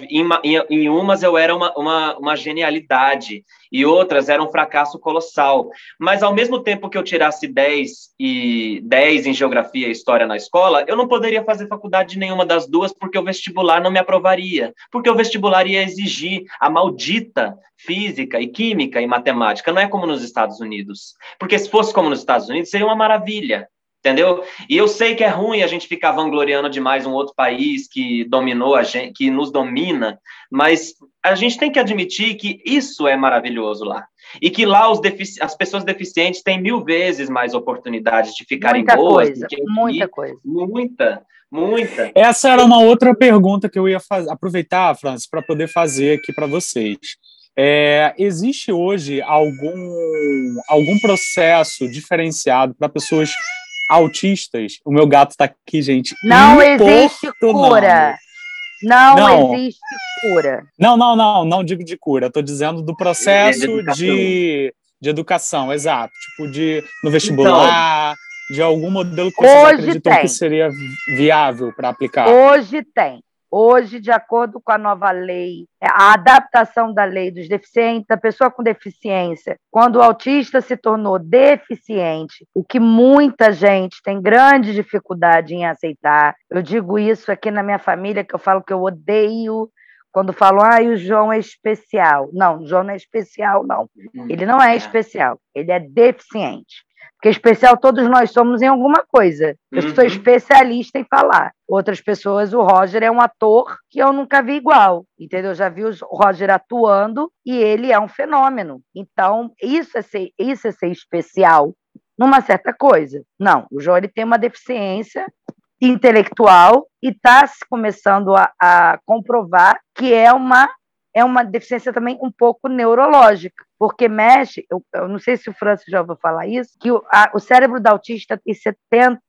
em, em umas eu era uma, uma, uma, genialidade e outras eram um fracasso colossal. Mas ao mesmo tempo que eu tirasse 10 e 10 em geografia e história na escola, eu não poderia fazer faculdade de nenhuma das duas porque o vestibular não me aprovaria. Porque o vestibular ia exigir a maldita física e química e matemática. Não é como nos Estados Unidos. Porque se fosse como nos Estados Unidos, seria uma maravilha entendeu? E eu sei que é ruim a gente ficar vangloriando demais um outro país que dominou a gente, que nos domina, mas a gente tem que admitir que isso é maravilhoso lá. E que lá as pessoas deficientes têm mil vezes mais oportunidades de ficarem muita boas. Coisa, muita aqui. coisa. Muita, muita. Essa era uma outra pergunta que eu ia fazer, aproveitar, Francis, para poder fazer aqui para vocês. É, existe hoje algum, algum processo diferenciado para pessoas autistas. O meu gato está aqui, gente. Não existe cura. Não, não, existe cura. Não, não, não, não digo de cura. Estou dizendo do processo de, educação. de, de educação, exato. Tipo, de no vestibular, então, de algum modelo que vocês acreditam tem. que seria viável para aplicar. Hoje tem. Hoje, de acordo com a nova lei, a adaptação da lei dos deficientes, da pessoa com deficiência, quando o autista se tornou deficiente, o que muita gente tem grande dificuldade em aceitar. Eu digo isso aqui na minha família, que eu falo que eu odeio quando falam, ah, o João é especial. Não, o João não é especial, não. Uhum. Ele não é, é especial, ele é deficiente. Porque especial todos nós somos em alguma coisa. Eu uhum. sou especialista em falar. Outras pessoas, o Roger é um ator que eu nunca vi igual, entendeu? Eu já vi o Roger atuando e ele é um fenômeno. Então, isso é ser, isso é ser especial numa certa coisa. Não, o João tem uma deficiência intelectual e está se começando a, a comprovar que é uma é uma deficiência também um pouco neurológica, porque mexe, eu, eu não sei se o Francis já ouviu falar isso, que o, a, o cérebro do autista tem 70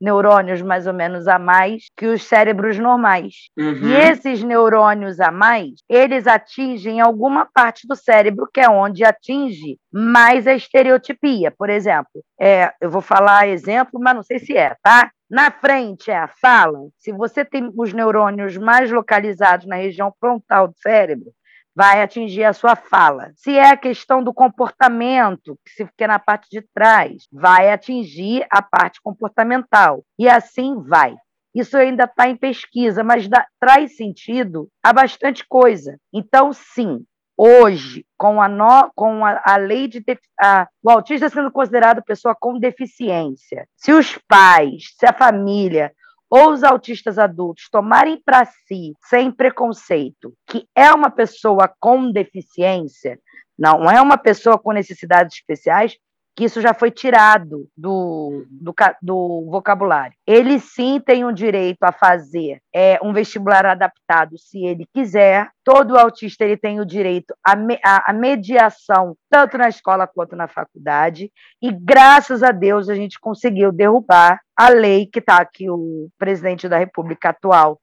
neurônios mais ou menos a mais que os cérebros normais. Uhum. E esses neurônios a mais, eles atingem alguma parte do cérebro que é onde atinge mais a estereotipia. Por exemplo, é, eu vou falar exemplo, mas não sei se é, tá? Na frente é a fala. Se você tem os neurônios mais localizados na região frontal do cérebro, vai atingir a sua fala. Se é a questão do comportamento, que se fica na parte de trás, vai atingir a parte comportamental. E assim vai. Isso ainda está em pesquisa, mas dá, traz sentido a bastante coisa. Então, sim, hoje, com a, no, com a, a lei de a, o autista sendo considerado pessoa com deficiência, se os pais, se a família ou os autistas adultos tomarem para si, sem preconceito, que é uma pessoa com deficiência, não é uma pessoa com necessidades especiais, que isso já foi tirado do, do, do, vocabulário. Ele sim tem o direito a fazer é, um vestibular adaptado, se ele quiser. Todo autista ele tem o direito à, à, mediação, tanto na escola quanto na faculdade. E graças a Deus a gente conseguiu derrubar a lei que está aqui, o presidente da República atual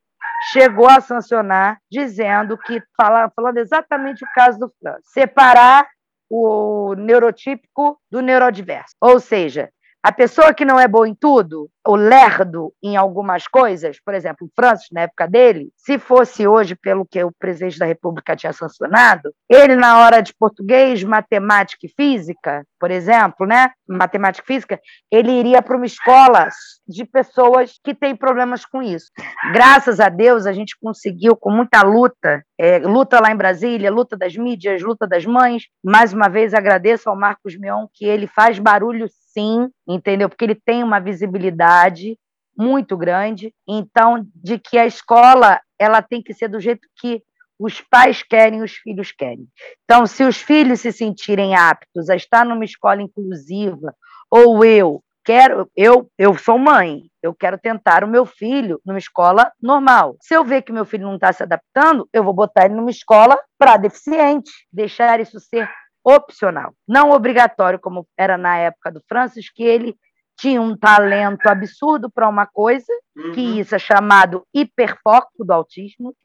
chegou a sancionar, dizendo que, fala, falando exatamente o caso do França, separar o neurotípico do neurodiverso. Ou seja, a pessoa que não é boa em tudo, o lerdo em algumas coisas, por exemplo, o Francis, na época dele, se fosse hoje, pelo que o presidente da República tinha sancionado, ele, na hora de português, matemática e física, por exemplo, né? Matemática e física, ele iria para uma escola de pessoas que têm problemas com isso. Graças a Deus, a gente conseguiu, com muita luta, é, luta lá em Brasília, luta das mídias, luta das mães. Mais uma vez, agradeço ao Marcos Mion, que ele faz barulho sim, entendeu? Porque ele tem uma visibilidade muito grande. Então, de que a escola ela tem que ser do jeito que os pais querem, os filhos querem. Então, se os filhos se sentirem aptos a estar numa escola inclusiva, ou eu quero, eu, eu sou mãe, eu quero tentar o meu filho numa escola normal. Se eu ver que meu filho não está se adaptando, eu vou botar ele numa escola para deficiente, deixar isso ser opcional, não obrigatório, como era na época do Francis, que ele tinha um talento absurdo para uma coisa, uhum. que isso é chamado hiperfoco do autismo,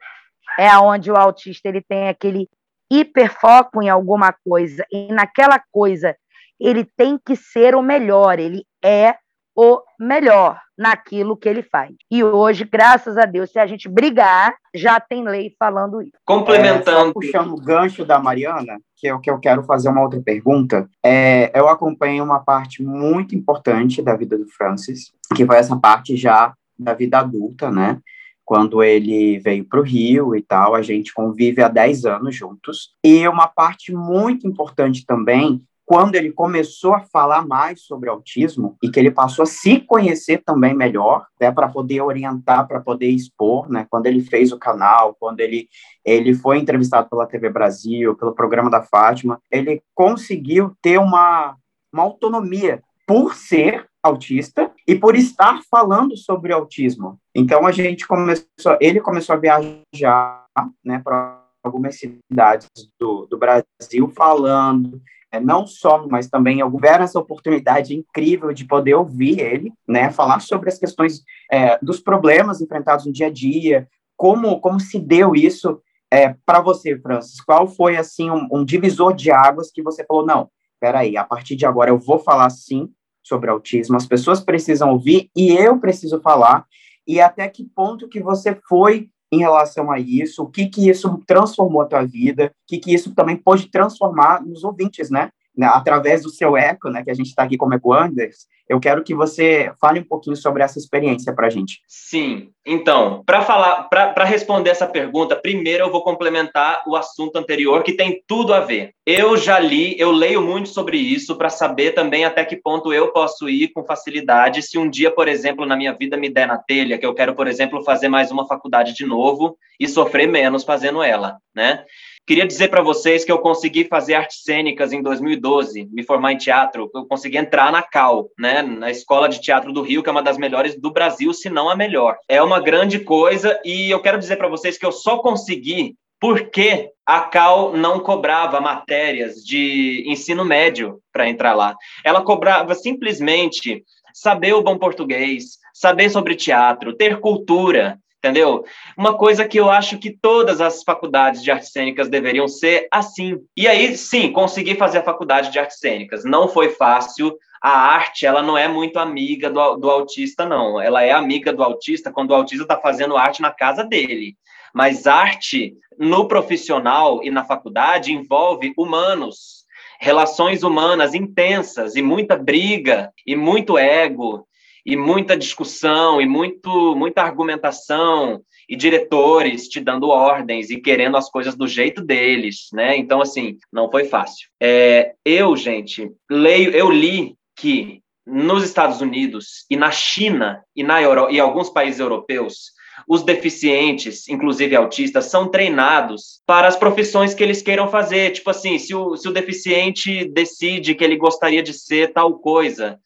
é onde o autista ele tem aquele hiperfoco em alguma coisa, e naquela coisa ele tem que ser o melhor, ele é o melhor naquilo que ele faz. E hoje, graças a Deus, se a gente brigar, já tem lei falando isso. Complementando. É, puxando o gancho da Mariana, que é o que eu quero fazer uma outra pergunta, é, eu acompanho uma parte muito importante da vida do Francis, que foi essa parte já da vida adulta, né? Quando ele veio para o Rio e tal, a gente convive há 10 anos juntos. E uma parte muito importante também quando ele começou a falar mais sobre autismo e que ele passou a se conhecer também melhor, né, para poder orientar, para poder expor, né, quando ele fez o canal, quando ele, ele foi entrevistado pela TV Brasil, pelo programa da Fátima, ele conseguiu ter uma, uma autonomia por ser autista e por estar falando sobre autismo. Então a gente começou, ele começou a viajar, né, para algumas cidades do, do Brasil falando é, não só, mas também houver essa oportunidade incrível de poder ouvir ele, né, falar sobre as questões é, dos problemas enfrentados no dia a dia, como, como se deu isso é, para você, Francis? Qual foi, assim, um, um, divisor de águas que você falou, não, peraí, a partir de agora eu vou falar sim sobre autismo, as pessoas precisam ouvir e eu preciso falar, e até que ponto que você foi em relação a isso, o que que isso transformou a tua vida, o que que isso também pode transformar nos ouvintes, né? Né, através do seu eco, né, que a gente está aqui como Ecoanders, eu quero que você fale um pouquinho sobre essa experiência para a gente. Sim, então, para falar, para responder essa pergunta, primeiro eu vou complementar o assunto anterior que tem tudo a ver. Eu já li, eu leio muito sobre isso para saber também até que ponto eu posso ir com facilidade se um dia, por exemplo, na minha vida me der na telha, que eu quero, por exemplo, fazer mais uma faculdade de novo e sofrer menos fazendo ela, né? Queria dizer para vocês que eu consegui fazer artes cênicas em 2012, me formar em teatro, eu consegui entrar na CAL, né, na Escola de Teatro do Rio, que é uma das melhores do Brasil, se não a melhor. É uma grande coisa e eu quero dizer para vocês que eu só consegui porque a Cal não cobrava matérias de ensino médio para entrar lá. Ela cobrava simplesmente saber o bom português, saber sobre teatro, ter cultura, entendeu? Uma coisa que eu acho que todas as faculdades de artes cênicas deveriam ser assim. E aí, sim, consegui fazer a faculdade de artes cênicas. Não foi fácil. A arte, ela não é muito amiga do, do autista, não. Ela é amiga do autista quando o autista está fazendo arte na casa dele. Mas arte, no profissional e na faculdade, envolve humanos, relações humanas intensas e muita briga e muito ego e muita discussão e muito muita argumentação e diretores te dando ordens e querendo as coisas do jeito deles, né? Então assim não foi fácil. É, eu gente leio, eu li que nos Estados Unidos e na China e na Euro, e alguns países europeus os deficientes, inclusive autistas, são treinados para as profissões que eles queiram fazer. Tipo assim, se o, se o deficiente decide que ele gostaria de ser tal coisa,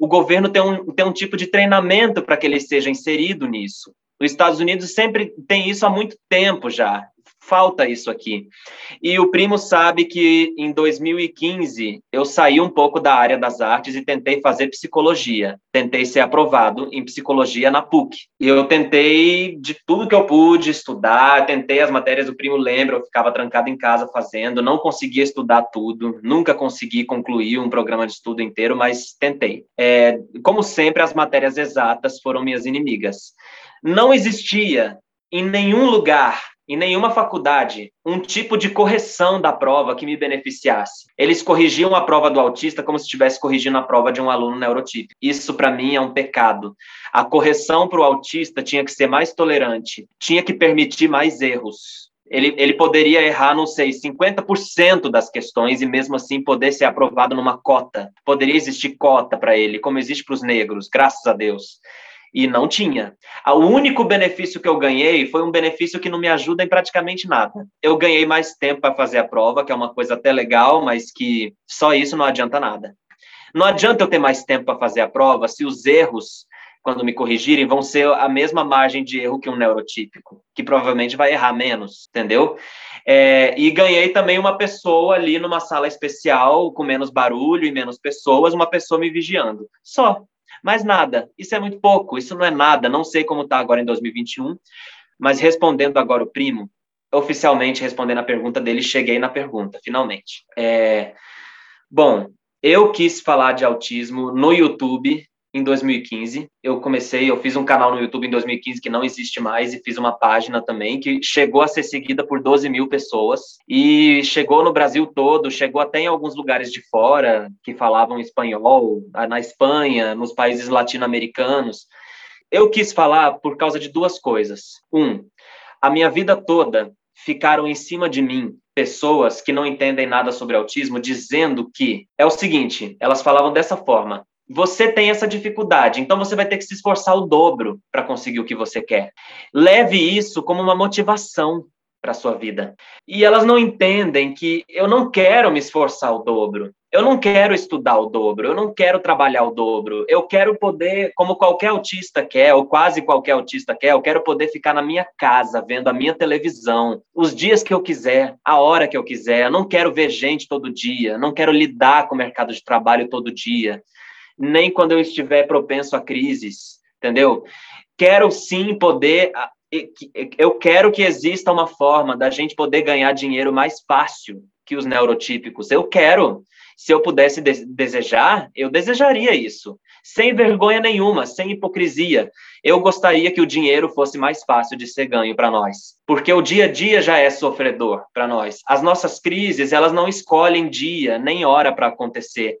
o governo tem um, tem um tipo de treinamento para que ele seja inserido nisso. Os Estados Unidos sempre tem isso há muito tempo já falta isso aqui. E o primo sabe que em 2015 eu saí um pouco da área das artes e tentei fazer psicologia. Tentei ser aprovado em psicologia na PUC. E eu tentei de tudo que eu pude estudar, tentei as matérias do primo lembra, eu ficava trancado em casa fazendo, não conseguia estudar tudo, nunca consegui concluir um programa de estudo inteiro, mas tentei. É, como sempre, as matérias exatas foram minhas inimigas. Não existia em nenhum lugar em nenhuma faculdade um tipo de correção da prova que me beneficiasse. Eles corrigiam a prova do autista como se estivesse corrigindo a prova de um aluno neurotípico. Isso, para mim, é um pecado. A correção para o autista tinha que ser mais tolerante, tinha que permitir mais erros. Ele, ele poderia errar, não sei, 50% das questões e mesmo assim poder ser aprovado numa cota. Poderia existir cota para ele, como existe para os negros, graças a Deus e não tinha. O único benefício que eu ganhei foi um benefício que não me ajuda em praticamente nada. Eu ganhei mais tempo para fazer a prova, que é uma coisa até legal, mas que só isso não adianta nada. Não adianta eu ter mais tempo para fazer a prova se os erros, quando me corrigirem, vão ser a mesma margem de erro que um neurotípico, que provavelmente vai errar menos, entendeu? É, e ganhei também uma pessoa ali numa sala especial, com menos barulho e menos pessoas, uma pessoa me vigiando. Só. Mas nada, isso é muito pouco, isso não é nada, não sei como está agora em 2021, mas respondendo agora o primo, oficialmente respondendo a pergunta dele, cheguei na pergunta, finalmente. É, bom, eu quis falar de autismo no YouTube em 2015. Eu comecei, eu fiz um canal no YouTube em 2015 que não existe mais e fiz uma página também que chegou a ser seguida por 12 mil pessoas e chegou no Brasil todo, chegou até em alguns lugares de fora que falavam espanhol, na Espanha, nos países latino-americanos. Eu quis falar por causa de duas coisas. Um, a minha vida toda ficaram em cima de mim pessoas que não entendem nada sobre autismo dizendo que é o seguinte, elas falavam dessa forma: você tem essa dificuldade, então você vai ter que se esforçar o dobro para conseguir o que você quer. Leve isso como uma motivação para sua vida. E elas não entendem que eu não quero me esforçar o dobro. Eu não quero estudar o dobro, eu não quero trabalhar o dobro. Eu quero poder, como qualquer autista quer, ou quase qualquer autista quer, eu quero poder ficar na minha casa, vendo a minha televisão, os dias que eu quiser, a hora que eu quiser. Eu não quero ver gente todo dia, não quero lidar com o mercado de trabalho todo dia nem quando eu estiver propenso a crises, entendeu? Quero sim poder. Eu quero que exista uma forma da gente poder ganhar dinheiro mais fácil que os neurotípicos. Eu quero. Se eu pudesse de desejar, eu desejaria isso. Sem vergonha nenhuma, sem hipocrisia. Eu gostaria que o dinheiro fosse mais fácil de ser ganho para nós. Porque o dia a dia já é sofredor para nós. As nossas crises, elas não escolhem dia nem hora para acontecer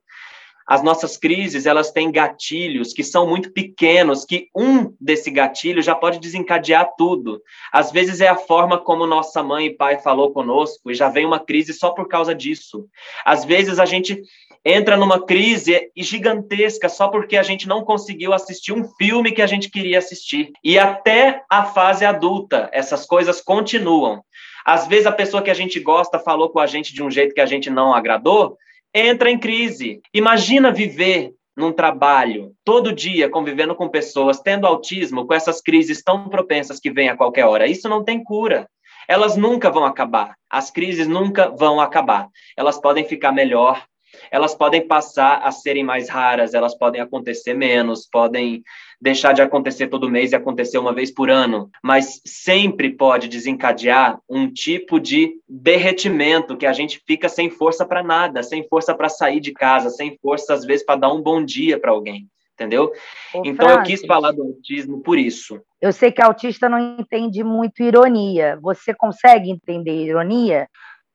as nossas crises, elas têm gatilhos que são muito pequenos, que um desse gatilho já pode desencadear tudo. Às vezes é a forma como nossa mãe e pai falou conosco e já vem uma crise só por causa disso. Às vezes a gente entra numa crise gigantesca só porque a gente não conseguiu assistir um filme que a gente queria assistir. E até a fase adulta, essas coisas continuam. Às vezes a pessoa que a gente gosta falou com a gente de um jeito que a gente não agradou, entra em crise. Imagina viver num trabalho, todo dia convivendo com pessoas, tendo autismo, com essas crises tão propensas que vêm a qualquer hora. Isso não tem cura. Elas nunca vão acabar. As crises nunca vão acabar. Elas podem ficar melhor, elas podem passar a serem mais raras, elas podem acontecer menos, podem deixar de acontecer todo mês e acontecer uma vez por ano, mas sempre pode desencadear um tipo de derretimento que a gente fica sem força para nada, sem força para sair de casa, sem força às vezes para dar um bom dia para alguém entendeu? Ô, então Francis, eu quis falar do autismo por isso. Eu sei que autista não entende muito ironia. Você consegue entender ironia?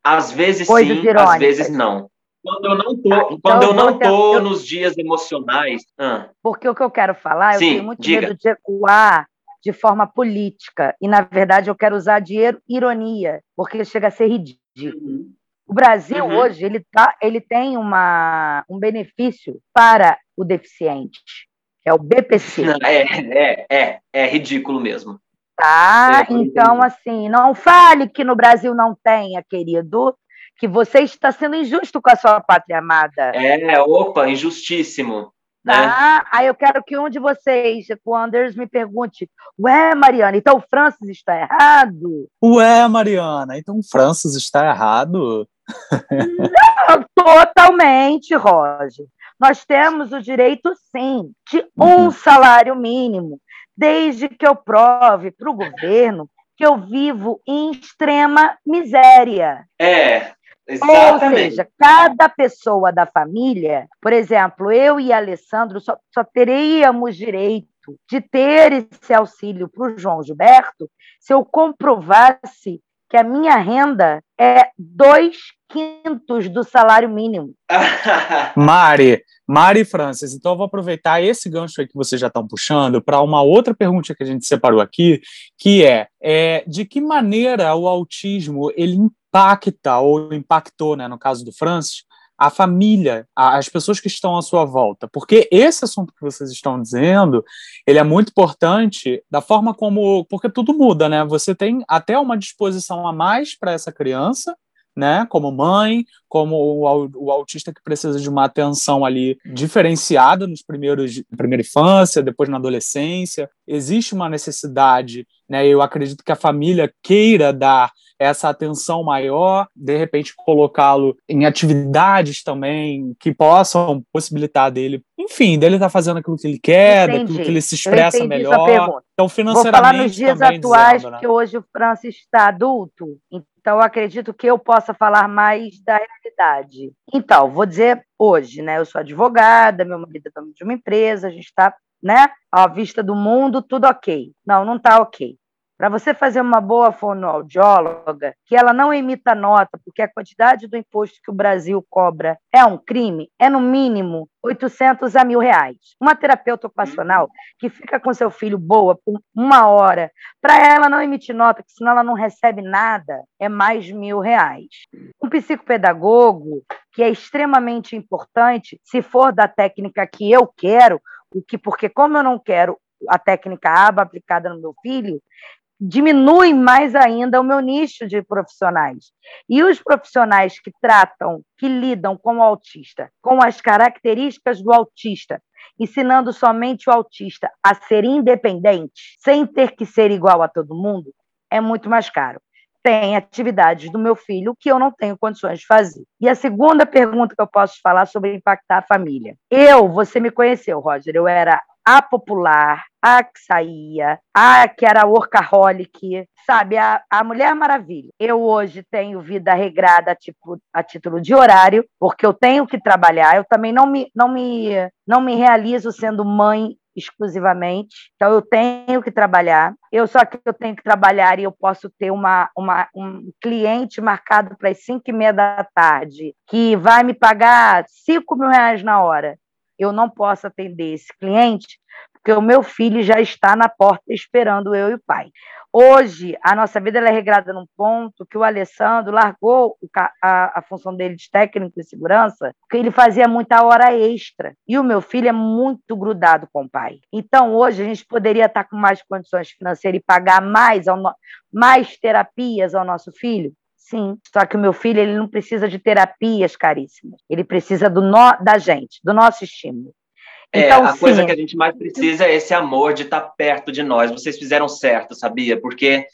Às vezes Coisas sim, irônicas. às vezes não. Quando eu não tô, ah, então quando eu não tô eu... nos dias emocionais. Ah. Porque o que eu quero falar, Sim, eu tenho muito diga. medo de ecoar de forma política. E, na verdade, eu quero usar de ironia, porque chega a ser ridículo. Uhum. O Brasil, uhum. hoje, ele, tá, ele tem uma, um benefício para o deficiente, que é o BPC. É, é, é, é ridículo mesmo. Tá, é, então, assim, não fale que no Brasil não tenha, querido, que você está sendo injusto com a sua pátria amada. É, opa, injustíssimo. Né? Ah, aí eu quero que um de vocês, o Anders, me pergunte: Ué, Mariana, então o Francis está errado? Ué, Mariana, então o Francis está errado? Não, totalmente, Roger. Nós temos o direito, sim, de um uhum. salário mínimo, desde que eu prove para o governo que eu vivo em extrema miséria. É, Exatamente. Ou seja, cada pessoa da família, por exemplo, eu e Alessandro só, só teríamos direito de ter esse auxílio para o João Gilberto se eu comprovasse que a minha renda é dois quintos do salário mínimo. Mari, Mari Francis, então eu vou aproveitar esse gancho aí que vocês já estão puxando para uma outra pergunta que a gente separou aqui, que é, é de que maneira o autismo ele impacta, ou impactou, né, no caso do Francis, a família, as pessoas que estão à sua volta. Porque esse assunto que vocês estão dizendo, ele é muito importante da forma como. Porque tudo muda, né? Você tem até uma disposição a mais para essa criança, né? Como mãe, como o, o, autista que precisa de uma atenção ali diferenciada nos primeiros, na primeira infância, depois na adolescência. Existe uma necessidade, né? Eu acredito que a família queira dar essa atenção maior, de repente colocá-lo em atividades também que possam possibilitar dele, enfim, dele estar tá fazendo aquilo que ele quer, entendi. daquilo que ele se expressa melhor. Então, financeiramente. Vou falar nos dias atuais, dizendo, né? porque hoje o Francis está adulto, então acredito que eu possa falar mais da realidade. Então, vou dizer hoje, né? Eu sou advogada, meu marido é dono de uma empresa, a gente está né? À vista do mundo, tudo ok. Não, não está ok. Para você fazer uma boa fonoaudióloga, que ela não emita nota, porque a quantidade do imposto que o Brasil cobra é um crime, é no mínimo 800 a mil reais. Uma terapeuta ocupacional que fica com seu filho boa por uma hora, para ela não emitir nota, que senão ela não recebe nada, é mais mil reais. Um psicopedagogo, que é extremamente importante, se for da técnica que eu quero, o que porque como eu não quero a técnica ABA aplicada no meu filho, diminui mais ainda o meu nicho de profissionais. E os profissionais que tratam, que lidam com o autista, com as características do autista, ensinando somente o autista a ser independente, sem ter que ser igual a todo mundo, é muito mais caro. Tem atividades do meu filho que eu não tenho condições de fazer. E a segunda pergunta que eu posso falar sobre impactar a família. Eu, você me conheceu, Roger, eu era a popular, a que saía, a que era workaholic, sabe, a, a Mulher Maravilha. Eu hoje tenho vida regrada tipo, a título de horário, porque eu tenho que trabalhar, eu também não me, não me, não me realizo sendo mãe exclusivamente. Então eu tenho que trabalhar. Eu só que eu tenho que trabalhar e eu posso ter uma, uma um cliente marcado para as cinco e meia da tarde que vai me pagar cinco mil reais na hora eu não posso atender esse cliente, porque o meu filho já está na porta esperando eu e o pai. Hoje, a nossa vida é regrada num ponto que o Alessandro largou a, a, função dele de técnico de segurança, porque ele fazia muita hora extra. E o meu filho é muito grudado com o pai. Então, hoje, a gente poderia estar com mais condições financeiras e pagar mais, ao no, mais terapias ao nosso filho? Sim, só que o meu filho ele não precisa de terapias caríssimas. Ele precisa do no, da gente, do nosso estímulo. É, então, a sim. coisa que a gente mais precisa é esse amor de estar perto de nós. Vocês fizeram certo, sabia? Porque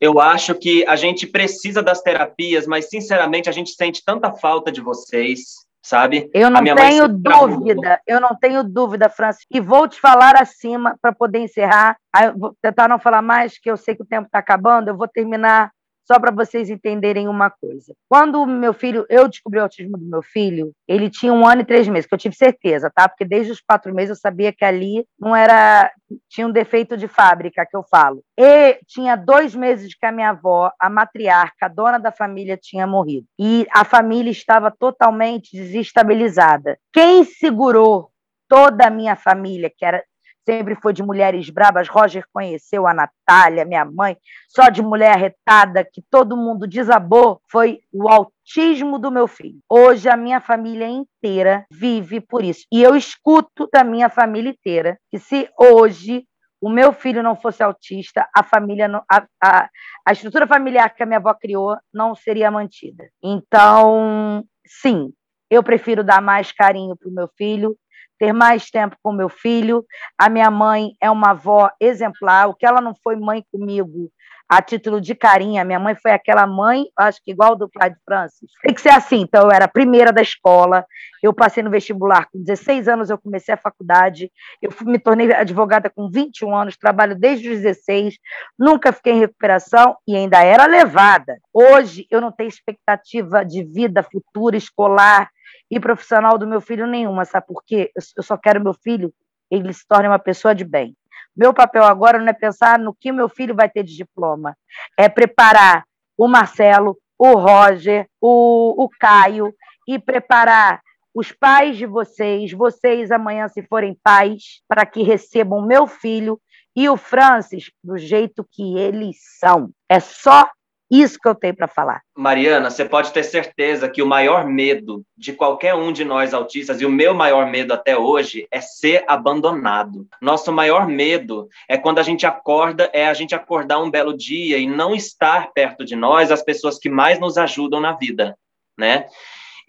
eu acho que a gente precisa das terapias, mas sinceramente a gente sente tanta falta de vocês, sabe? Eu não tenho dúvida, eu não tenho dúvida, Francis. E vou te falar acima para poder encerrar. vou tentar não falar mais, que eu sei que o tempo está acabando. Eu vou terminar só para vocês entenderem uma coisa. Quando meu filho, eu descobri o autismo do meu filho, ele tinha um ano e três meses, que eu tive certeza, tá? Porque desde os quatro meses eu sabia que ali não era, tinha um defeito de fábrica que eu falo. E tinha dois meses que a minha avó, a matriarca, a dona da família, tinha morrido. E a família estava totalmente desestabilizada. Quem segurou toda a minha família, que era sempre foi de mulheres brabas. Roger conheceu a Natália, minha mãe, só de mulher retada, que todo mundo desabou, foi o autismo do meu filho. Hoje a minha família inteira vive por isso. E eu escuto da minha família inteira que se hoje o meu filho não fosse autista, a família, a, a, a estrutura familiar que a minha avó criou não seria mantida. Então, sim, eu prefiro dar mais carinho para o meu filho, ter mais tempo com meu filho. A minha mãe é uma avó exemplar. O que ela não foi mãe comigo a título de carinho, a minha mãe foi aquela mãe, acho que igual do pai de Francis. Tem que ser assim. Então, eu era a primeira da escola. Eu passei no vestibular com 16 anos, eu comecei a faculdade. Eu me tornei advogada com 21 anos, trabalho desde os 16. Nunca fiquei em recuperação e ainda era levada. Hoje, eu não tenho expectativa de vida futura escolar e profissional do meu filho nenhuma, sabe por quê? Eu só quero meu filho, ele se torne uma pessoa de bem. Meu papel agora não é pensar no que meu filho vai ter de diploma, é preparar o Marcelo, o Roger, o, o Caio e preparar os pais de vocês, vocês amanhã, se forem pais, para que recebam meu filho e o Francis do jeito que eles são. É só isso que eu tenho para falar. Mariana, você pode ter certeza que o maior medo de qualquer um de nós autistas, e o meu maior medo até hoje, é ser abandonado. Nosso maior medo é quando a gente acorda, é a gente acordar um belo dia e não estar perto de nós as pessoas que mais nos ajudam na vida, né?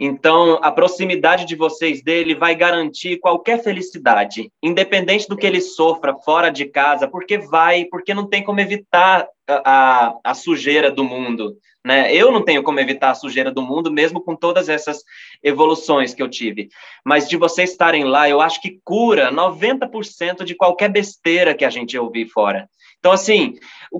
Então, a proximidade de vocês dele vai garantir qualquer felicidade, independente do que ele sofra fora de casa, porque vai, porque não tem como evitar a, a, sujeira do mundo, né? Eu não tenho como evitar a sujeira do mundo, mesmo com todas essas evoluções que eu tive. Mas de vocês estarem lá, eu acho que cura 90% de qualquer besteira que a gente ouvir fora. Então, assim,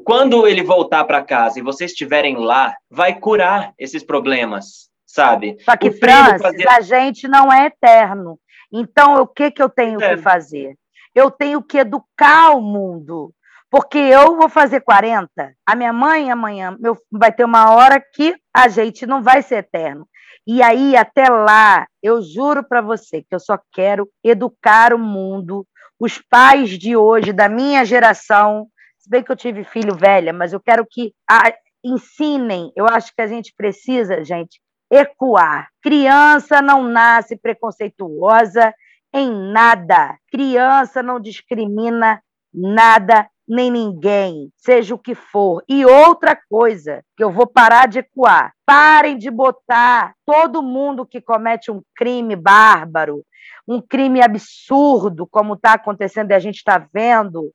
quando ele voltar para casa e vocês estiverem lá, vai curar esses problemas, sabe? Só que, Francis, fazer... a gente não é eterno. Então, o que, que eu tenho é. que fazer? Eu tenho que educar o mundo. Porque eu vou fazer 40, a minha mãe amanhã meu, vai ter uma hora que a gente não vai ser eterno. E aí, até lá, eu juro para você que eu só quero educar o mundo, os pais de hoje, da minha geração. Se bem que eu tive filho velha, mas eu quero que a, ensinem. Eu acho que a gente precisa, gente, ecoar. Criança não nasce preconceituosa em nada. Criança não discrimina nada nem ninguém, seja o que for. E outra coisa que eu vou parar de ecoar: parem de botar todo mundo que comete um crime bárbaro, um crime absurdo, como está acontecendo e a gente está vendo,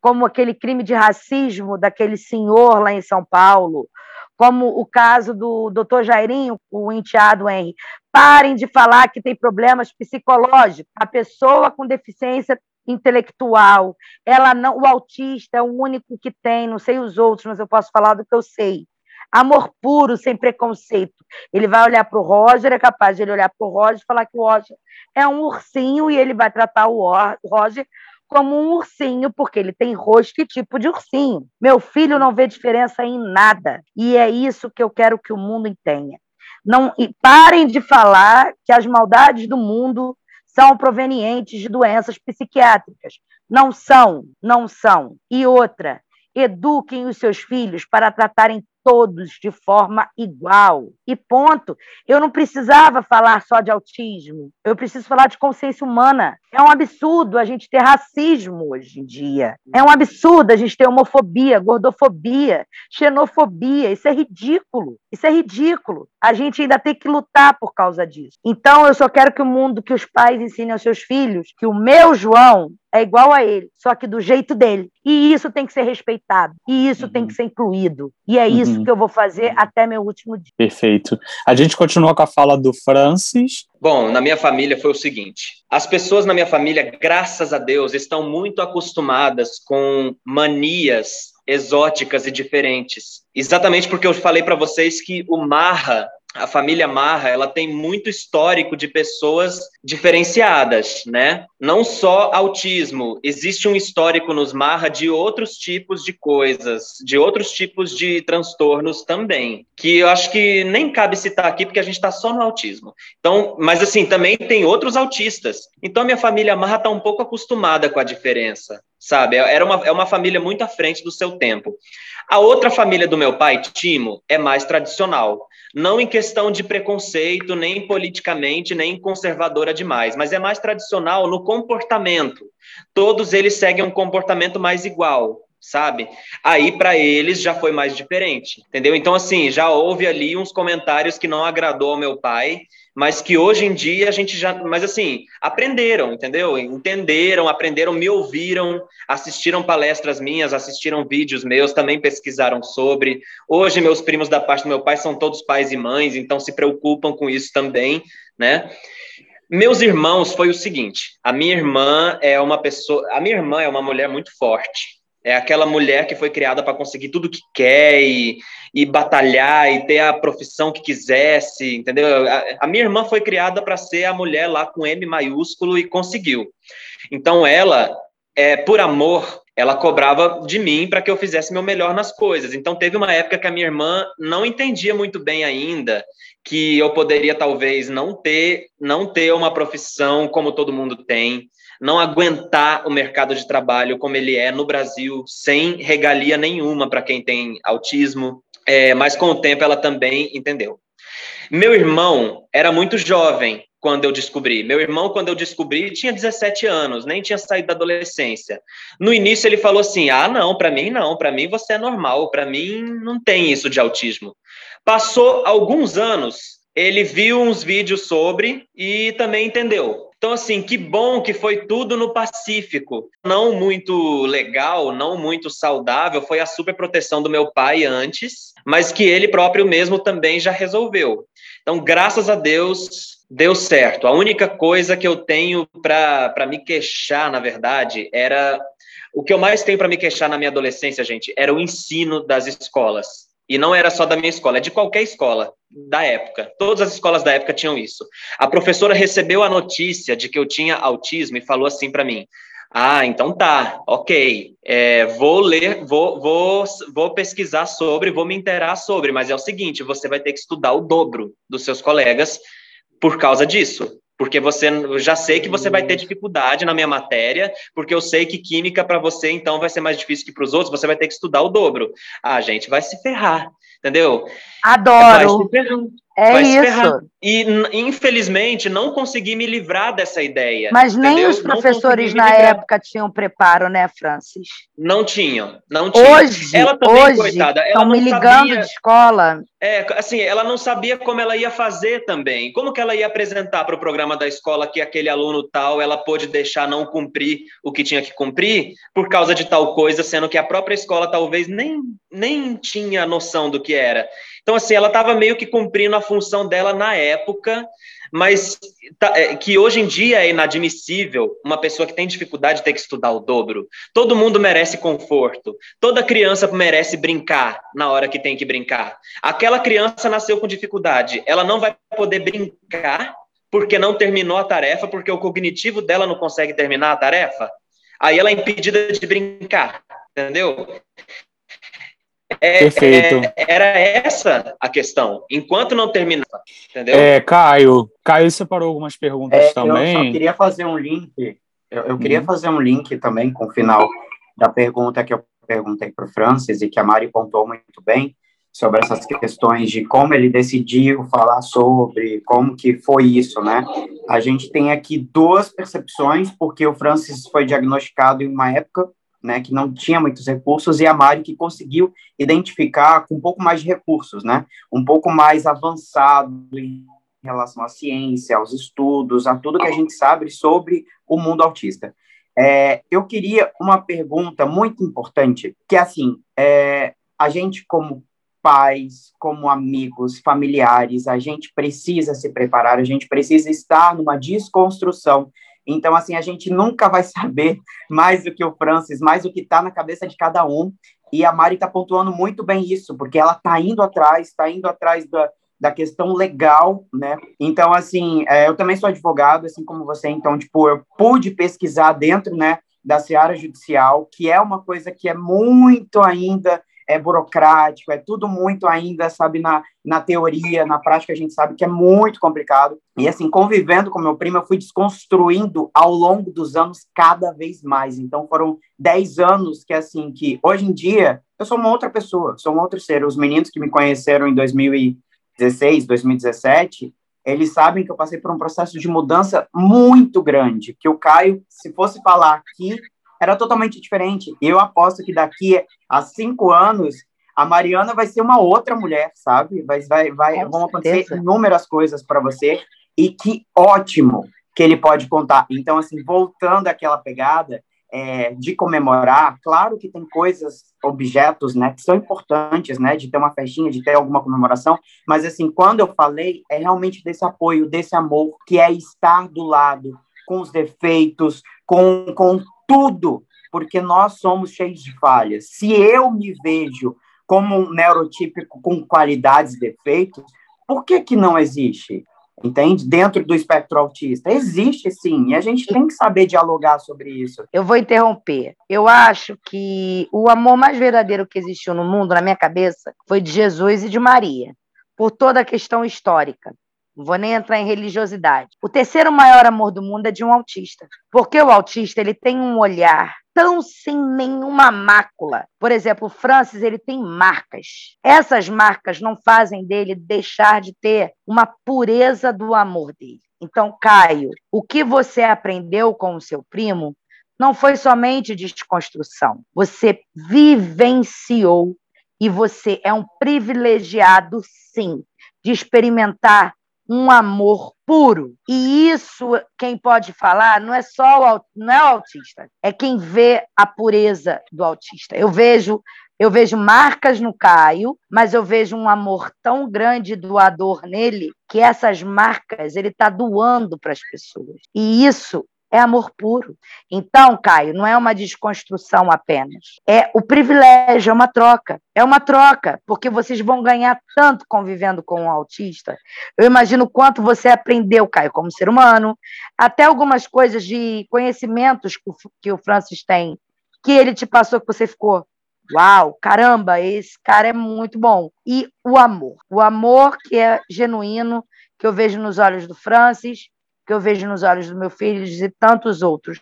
como aquele crime de racismo daquele senhor lá em São Paulo, como o caso do doutor Jairinho, o enteado Henry. Parem de falar que tem problemas psicológicos. A pessoa com deficiência intelectual, ela não, o autista é o único que tem, não sei os outros, mas eu posso falar do que eu sei. Amor puro, sem preconceito. Ele vai olhar para o Roger, é capaz de ele olhar para o Roger e falar que o Roger é um ursinho e ele vai tratar o Roger como um ursinho, porque ele tem rosto e tipo de ursinho. Meu filho não vê diferença em nada. E é isso que eu quero que o mundo entenda. Não, e parem de falar que as maldades do mundo são provenientes de doenças psiquiátricas. Não são, não são. E outra, eduquem os seus filhos para tratarem todos de forma igual. E ponto. Eu não precisava falar só de autismo, eu preciso falar de consciência humana. É um absurdo a gente ter racismo hoje em dia. É um absurdo a gente ter homofobia, gordofobia, xenofobia. Isso é ridículo. Isso é ridículo. A gente ainda tem que lutar por causa disso. Então, eu só quero que o mundo, que os pais ensinem aos seus filhos que o meu João é igual a ele, só que do jeito dele. E isso tem que ser respeitado. E isso uhum. tem que ser incluído. E é isso uhum. que eu vou fazer até meu último dia. Perfeito. A gente continua com a fala do Francis. Bom, na minha família foi o seguinte: as pessoas na minha família, graças a Deus, estão muito acostumadas com manias exóticas e diferentes. Exatamente porque eu falei para vocês que o Marra a família Marra, ela tem muito histórico de pessoas diferenciadas, né? Não só autismo, existe um histórico nos Marra de outros tipos de coisas, de outros tipos de transtornos também, que eu acho que nem cabe citar aqui porque a gente está só no autismo. Então, mas assim, também tem outros autistas. Então, a minha família Marra está um pouco acostumada com a diferença, sabe? Era uma, é uma família muito à frente do seu tempo. A outra família do meu pai, Timo, é mais tradicional não em questão de preconceito, nem politicamente, nem conservadora demais, mas é mais tradicional no comportamento. Todos eles seguem um comportamento mais igual, sabe? Aí para eles já foi mais diferente, entendeu? Então assim, já houve ali uns comentários que não agradou ao meu pai mas que hoje em dia a gente já, mas assim, aprenderam, entendeu? Entenderam, aprenderam, me ouviram, assistiram palestras minhas, assistiram vídeos meus, também pesquisaram sobre. Hoje meus primos da parte do meu pai são todos pais e mães, então se preocupam com isso também, né? Meus irmãos foi o seguinte, a minha irmã é uma pessoa, a minha irmã é uma mulher muito forte. É aquela mulher que foi criada para conseguir tudo que quer e e batalhar e ter a profissão que quisesse, entendeu? A, a minha irmã foi criada para ser a mulher lá com M maiúsculo e conseguiu. Então ela, é, por amor, ela cobrava de mim para que eu fizesse meu melhor nas coisas. Então teve uma época que a minha irmã não entendia muito bem ainda que eu poderia talvez não ter, não ter uma profissão como todo mundo tem, não aguentar o mercado de trabalho como ele é no Brasil, sem regalia nenhuma para quem tem autismo, é, mas com o tempo ela também entendeu. Meu irmão era muito jovem quando eu descobri. Meu irmão, quando eu descobri, tinha 17 anos, nem tinha saído da adolescência. No início ele falou assim: "Ah, não, para mim não, para mim você é normal, para mim não tem isso de autismo". Passou alguns anos, ele viu uns vídeos sobre e também entendeu. Então, assim, que bom que foi tudo no Pacífico. Não muito legal, não muito saudável, foi a superproteção do meu pai antes, mas que ele próprio mesmo também já resolveu. Então, graças a Deus, deu certo. A única coisa que eu tenho para me queixar, na verdade, era. O que eu mais tenho para me queixar na minha adolescência, gente, era o ensino das escolas. E não era só da minha escola, é de qualquer escola da época. Todas as escolas da época tinham isso. A professora recebeu a notícia de que eu tinha autismo e falou assim para mim: Ah, então tá, ok. É, vou ler, vou, vou, vou pesquisar sobre, vou me inteirar sobre, mas é o seguinte: você vai ter que estudar o dobro dos seus colegas por causa disso porque você já sei que você vai ter dificuldade na minha matéria, porque eu sei que química para você então vai ser mais difícil que para os outros, você vai ter que estudar o dobro. Ah, gente, vai se ferrar, entendeu? Adoro. É vai isso. E, infelizmente, não consegui me livrar dessa ideia. Mas nem entendeu? os professores na época tinham preparo, né, Francis? Não tinham, não tinham. Hoje, ela também, hoje, coitada, ela estão me ligando sabia, de escola. É, assim, ela não sabia como ela ia fazer também. Como que ela ia apresentar para o programa da escola que aquele aluno tal, ela pôde deixar não cumprir o que tinha que cumprir por causa de tal coisa, sendo que a própria escola talvez nem, nem tinha noção do que era. Então, assim, ela estava meio que cumprindo a função dela na época, mas tá, é, que hoje em dia é inadmissível uma pessoa que tem dificuldade ter que estudar o dobro. Todo mundo merece conforto. Toda criança merece brincar na hora que tem que brincar. Aquela criança nasceu com dificuldade, ela não vai poder brincar porque não terminou a tarefa, porque o cognitivo dela não consegue terminar a tarefa. Aí ela é impedida de brincar, entendeu? É, Perfeito. É, era essa a questão. Enquanto não terminava, entendeu? É, Caio, Caio separou algumas perguntas é, também. Eu só queria fazer um link Eu, eu queria uhum. fazer um link também com o final da pergunta que eu perguntei para o Francis e que a Mari pontuou muito bem sobre essas questões de como ele decidiu falar sobre, como que foi isso, né? A gente tem aqui duas percepções, porque o Francis foi diagnosticado em uma época né, que não tinha muitos recursos, e a Mari que conseguiu identificar com um pouco mais de recursos, né, um pouco mais avançado em relação à ciência, aos estudos, a tudo que a gente sabe sobre o mundo autista. É, eu queria uma pergunta muito importante, que é assim, é, a gente como pais, como amigos, familiares, a gente precisa se preparar, a gente precisa estar numa desconstrução então, assim, a gente nunca vai saber mais do que o Francis, mais do que está na cabeça de cada um. E a Mari está pontuando muito bem isso, porque ela está indo atrás, está indo atrás da, da questão legal, né? Então, assim, é, eu também sou advogado, assim como você, então, tipo, eu pude pesquisar dentro, né, da seara judicial, que é uma coisa que é muito ainda é burocrático, é tudo muito ainda, sabe, na, na teoria, na prática a gente sabe que é muito complicado. E assim, convivendo com meu primo, eu fui desconstruindo ao longo dos anos cada vez mais. Então foram 10 anos que assim, que hoje em dia eu sou uma outra pessoa, sou um outro ser. Os meninos que me conheceram em 2016, 2017, eles sabem que eu passei por um processo de mudança muito grande, que o Caio, se fosse falar aqui, era totalmente diferente. Eu aposto que daqui a cinco anos a Mariana vai ser uma outra mulher, sabe? Vai, vai, vai, vão acontecer inúmeras coisas para você e que ótimo que ele pode contar. Então, assim, voltando àquela pegada é, de comemorar, claro que tem coisas, objetos, né, que são importantes, né, de ter uma festinha, de ter alguma comemoração, mas, assim, quando eu falei, é realmente desse apoio, desse amor, que é estar do lado, com os defeitos, com, com tudo, porque nós somos cheios de falhas. Se eu me vejo como um neurotípico com qualidades e defeitos, por que que não existe? Entende? Dentro do espectro autista. Existe sim, e a gente tem que saber dialogar sobre isso. Eu vou interromper. Eu acho que o amor mais verdadeiro que existiu no mundo, na minha cabeça, foi de Jesus e de Maria, por toda a questão histórica. Não vou nem entrar em religiosidade. O terceiro maior amor do mundo é de um autista, porque o autista ele tem um olhar tão sem nenhuma mácula. Por exemplo, o Francis ele tem marcas. Essas marcas não fazem dele deixar de ter uma pureza do amor dele. Então, Caio, o que você aprendeu com o seu primo não foi somente desconstrução. Você vivenciou e você é um privilegiado, sim, de experimentar um amor puro. E isso, quem pode falar, não é só o, não é o autista, é quem vê a pureza do autista. Eu vejo eu vejo marcas no Caio, mas eu vejo um amor tão grande doador nele que essas marcas ele está doando para as pessoas. E isso é amor puro. Então, Caio, não é uma desconstrução apenas. É o privilégio, é uma troca. É uma troca, porque vocês vão ganhar tanto convivendo com um autista. Eu imagino quanto você aprendeu, Caio, como ser humano, até algumas coisas de conhecimentos que o Francis tem, que ele te passou, que você ficou. Uau, caramba, esse cara é muito bom. E o amor. O amor que é genuíno, que eu vejo nos olhos do Francis, que eu vejo nos olhos do meu filho e tantos outros.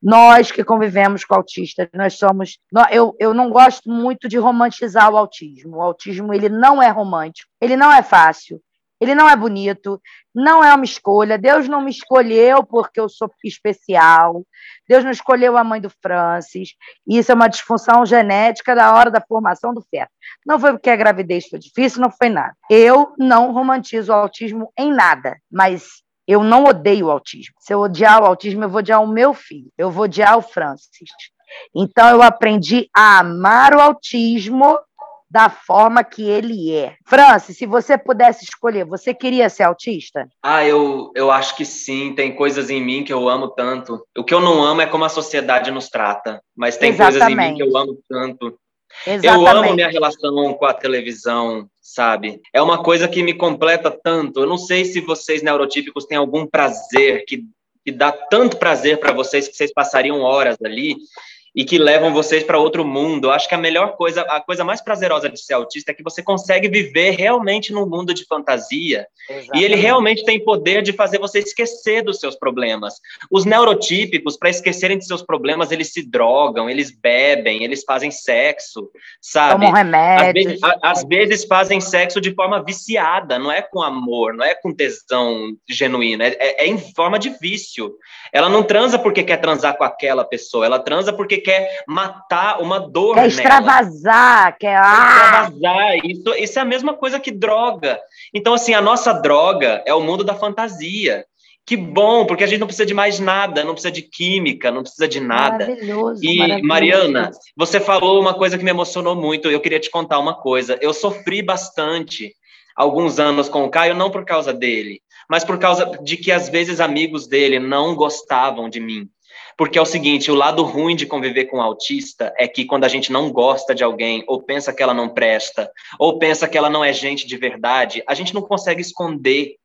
Nós que convivemos com autistas, nós somos. Eu, eu não gosto muito de romantizar o autismo. O autismo ele não é romântico, ele não é fácil, ele não é bonito, não é uma escolha. Deus não me escolheu porque eu sou especial. Deus não escolheu a mãe do Francis. Isso é uma disfunção genética da hora da formação do feto. Não foi porque a gravidez foi difícil, não foi nada. Eu não romantizo o autismo em nada, mas eu não odeio o autismo. Se eu odiar o autismo, eu vou odiar o meu filho, eu vou odiar o Francis. Então, eu aprendi a amar o autismo da forma que ele é. Francis, se você pudesse escolher, você queria ser autista? Ah, eu, eu acho que sim. Tem coisas em mim que eu amo tanto. O que eu não amo é como a sociedade nos trata, mas tem Exatamente. coisas em mim que eu amo tanto. Exatamente. Eu amo minha relação com a televisão, sabe? É uma coisa que me completa tanto. Eu não sei se vocês neurotípicos têm algum prazer que, que dá tanto prazer para vocês que vocês passariam horas ali. E que levam vocês para outro mundo. Acho que a melhor coisa, a coisa mais prazerosa de ser autista é que você consegue viver realmente num mundo de fantasia. Exatamente. E ele realmente tem poder de fazer você esquecer dos seus problemas. Os neurotípicos, para esquecerem de seus problemas, eles se drogam, eles bebem, eles fazem sexo, sabe? Tomam remédios. Às vezes, a, às vezes fazem sexo de forma viciada, não é com amor, não é com tesão genuíno, é, é, é em forma de vício. Ela não transa porque quer transar com aquela pessoa, ela transa porque quer matar uma dor Quer extravasar, quer... Ah! extravasar. Isso, isso é a mesma coisa que droga. Então, assim, a nossa droga é o mundo da fantasia. Que bom, porque a gente não precisa de mais nada, não precisa de química, não precisa de nada. Maravilhoso. E, maravilhoso. Mariana, você falou uma coisa que me emocionou muito. Eu queria te contar uma coisa. Eu sofri bastante alguns anos com o Caio, não por causa dele, mas por causa de que às vezes amigos dele não gostavam de mim. Porque é o seguinte, o lado ruim de conviver com um autista é que quando a gente não gosta de alguém, ou pensa que ela não presta, ou pensa que ela não é gente de verdade, a gente não consegue esconder.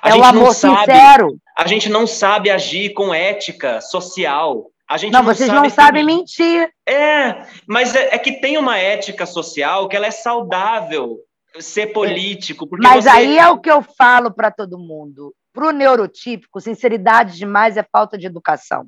A é gente o amor não sabe, sincero. A gente não sabe agir com ética social. A gente Não, não vocês sabe não sabem mentir. É, mas é, é que tem uma ética social que ela é saudável ser político. Porque Mas você... aí é o que eu falo para todo mundo. Para o neurotípico, sinceridade demais é falta de educação.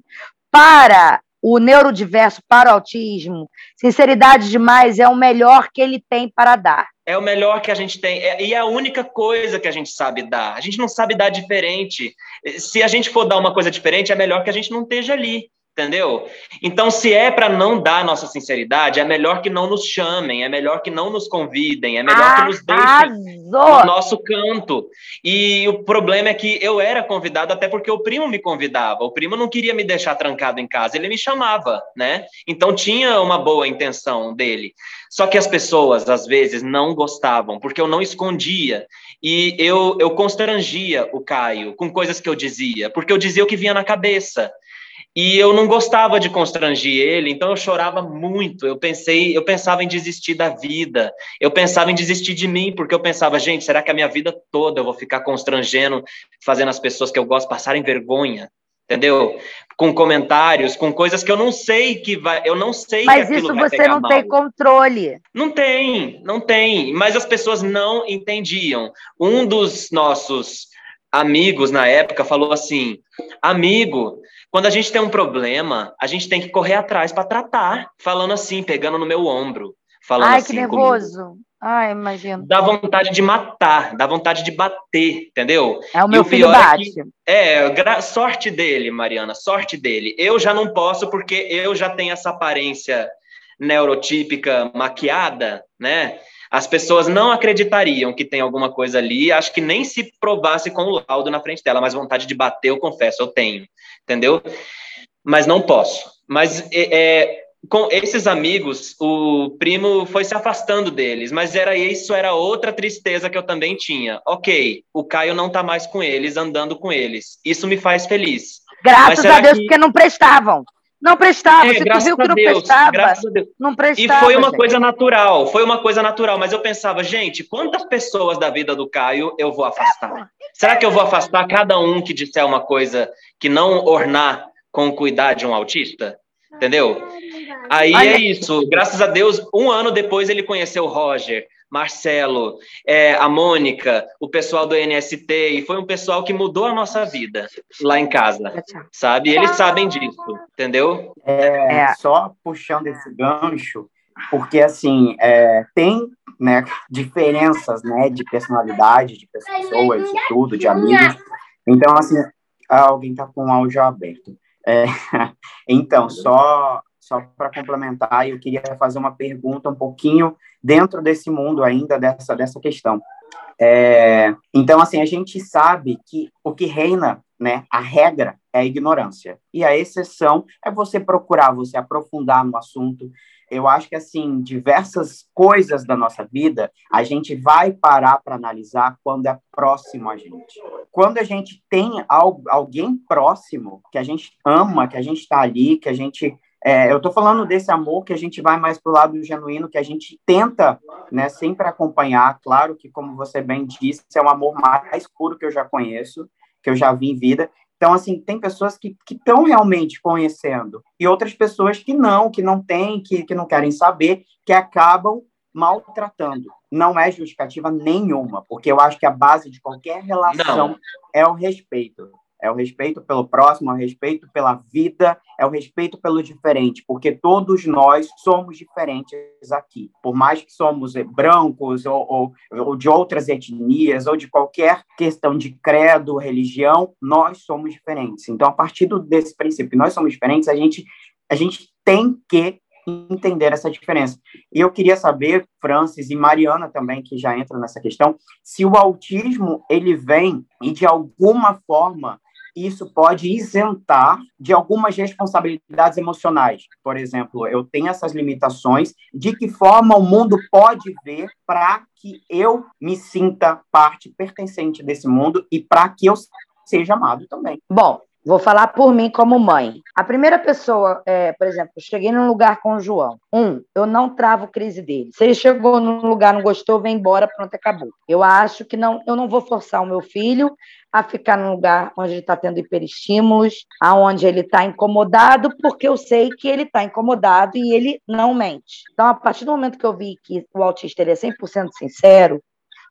Para o neurodiverso, para o autismo, sinceridade demais é o melhor que ele tem para dar. É o melhor que a gente tem. É, e é a única coisa que a gente sabe dar. A gente não sabe dar diferente. Se a gente for dar uma coisa diferente, é melhor que a gente não esteja ali. Entendeu? Então, se é para não dar nossa sinceridade, é melhor que não nos chamem, é melhor que não nos convidem, é melhor que nos deixem no nosso canto. E o problema é que eu era convidado até porque o primo me convidava. O primo não queria me deixar trancado em casa, ele me chamava, né? Então tinha uma boa intenção dele. Só que as pessoas, às vezes, não gostavam, porque eu não escondia. E eu, eu constrangia o Caio com coisas que eu dizia, porque eu dizia o que vinha na cabeça. E eu não gostava de constrangir ele, então eu chorava muito. Eu pensei, eu pensava em desistir da vida. Eu pensava em desistir de mim, porque eu pensava, gente, será que a minha vida toda eu vou ficar constrangendo, fazendo as pessoas que eu gosto passarem vergonha? Entendeu? Com comentários, com coisas que eu não sei que vai, eu não sei Mas isso você não mal. tem controle. Não tem, não tem. Mas as pessoas não entendiam. Um dos nossos amigos na época falou assim: amigo, quando a gente tem um problema, a gente tem que correr atrás para tratar, falando assim, pegando no meu ombro, falando Ai, assim. que nervoso. Comigo. Ai, imagino. Dá vontade de matar, dá vontade de bater, entendeu? É o meu filho bate. É, que, é, sorte dele, Mariana, sorte dele. Eu já não posso porque eu já tenho essa aparência neurotípica maquiada, né? As pessoas não acreditariam que tem alguma coisa ali, acho que nem se provasse com o laudo na frente dela, mas vontade de bater, eu confesso, eu tenho, entendeu? Mas não posso. Mas é, é, com esses amigos, o primo foi se afastando deles, mas era isso, era outra tristeza que eu também tinha. Ok, o Caio não tá mais com eles, andando com eles. Isso me faz feliz. Graças a Deus, que... porque não prestavam. Não prestava, é, você viu que não Deus, prestava. Graças a Deus. Não prestava. E foi uma gente. coisa natural, foi uma coisa natural, mas eu pensava, gente, quantas pessoas da vida do Caio eu vou afastar? Será que eu vou afastar cada um que disser uma coisa que não ornar com cuidar de um autista? Entendeu? Aí Olha. é isso. Graças a Deus, um ano depois ele conheceu o Roger. Marcelo, é, a Mônica, o pessoal do NST, e foi um pessoal que mudou a nossa vida lá em casa, sabe? E eles sabem disso, entendeu? É, é. Só puxando esse gancho, porque assim, é, tem né, diferenças né, de personalidade, de pessoas, de tudo, de amigos. Então, assim, alguém está com o áudio aberto. É, então, só só para complementar, eu queria fazer uma pergunta um pouquinho dentro desse mundo ainda, dessa, dessa questão. É, então, assim, a gente sabe que o que reina, né, a regra é a ignorância. E a exceção é você procurar, você aprofundar no assunto. Eu acho que, assim, diversas coisas da nossa vida, a gente vai parar para analisar quando é próximo a gente. Quando a gente tem alguém próximo, que a gente ama, que a gente está ali, que a gente é, eu estou falando desse amor que a gente vai mais para o lado genuíno, que a gente tenta né, sempre acompanhar. Claro que, como você bem disse, é o amor mais puro que eu já conheço, que eu já vi em vida, Então, assim, tem pessoas que estão realmente conhecendo e outras pessoas que não, que não têm, que, que não querem saber, que acabam maltratando. Não é justificativa nenhuma, porque eu acho que a base de qualquer relação Não. é o respeito. É o respeito pelo próximo, é o respeito pela vida, é o respeito pelo diferente, porque todos nós somos diferentes aqui. Por mais que somos eh, brancos ou, ou, ou de outras etnias ou de qualquer questão de credo, religião, nós somos diferentes. Então, a partir desse princípio nós somos diferentes, a gente, a gente tem que entender essa diferença. E eu queria saber, Francis e Mariana também, que já entra nessa questão, se o autismo ele vem e de alguma forma isso pode isentar de algumas responsabilidades emocionais. Por exemplo, eu tenho essas limitações, de que forma o mundo pode ver para que eu me sinta parte pertencente desse mundo e para que eu seja amado também. Bom, vou falar por mim como mãe. A primeira pessoa, é, por exemplo, eu cheguei num lugar com o João. Um, eu não travo crise dele. Se ele chegou num lugar, não gostou, vem embora, pronto, acabou. Eu acho que não, eu não vou forçar o meu filho a ficar num lugar onde ele está tendo hiperestímulos, aonde ele está incomodado, porque eu sei que ele está incomodado e ele não mente. Então, a partir do momento que eu vi que o autista ele é 100% sincero,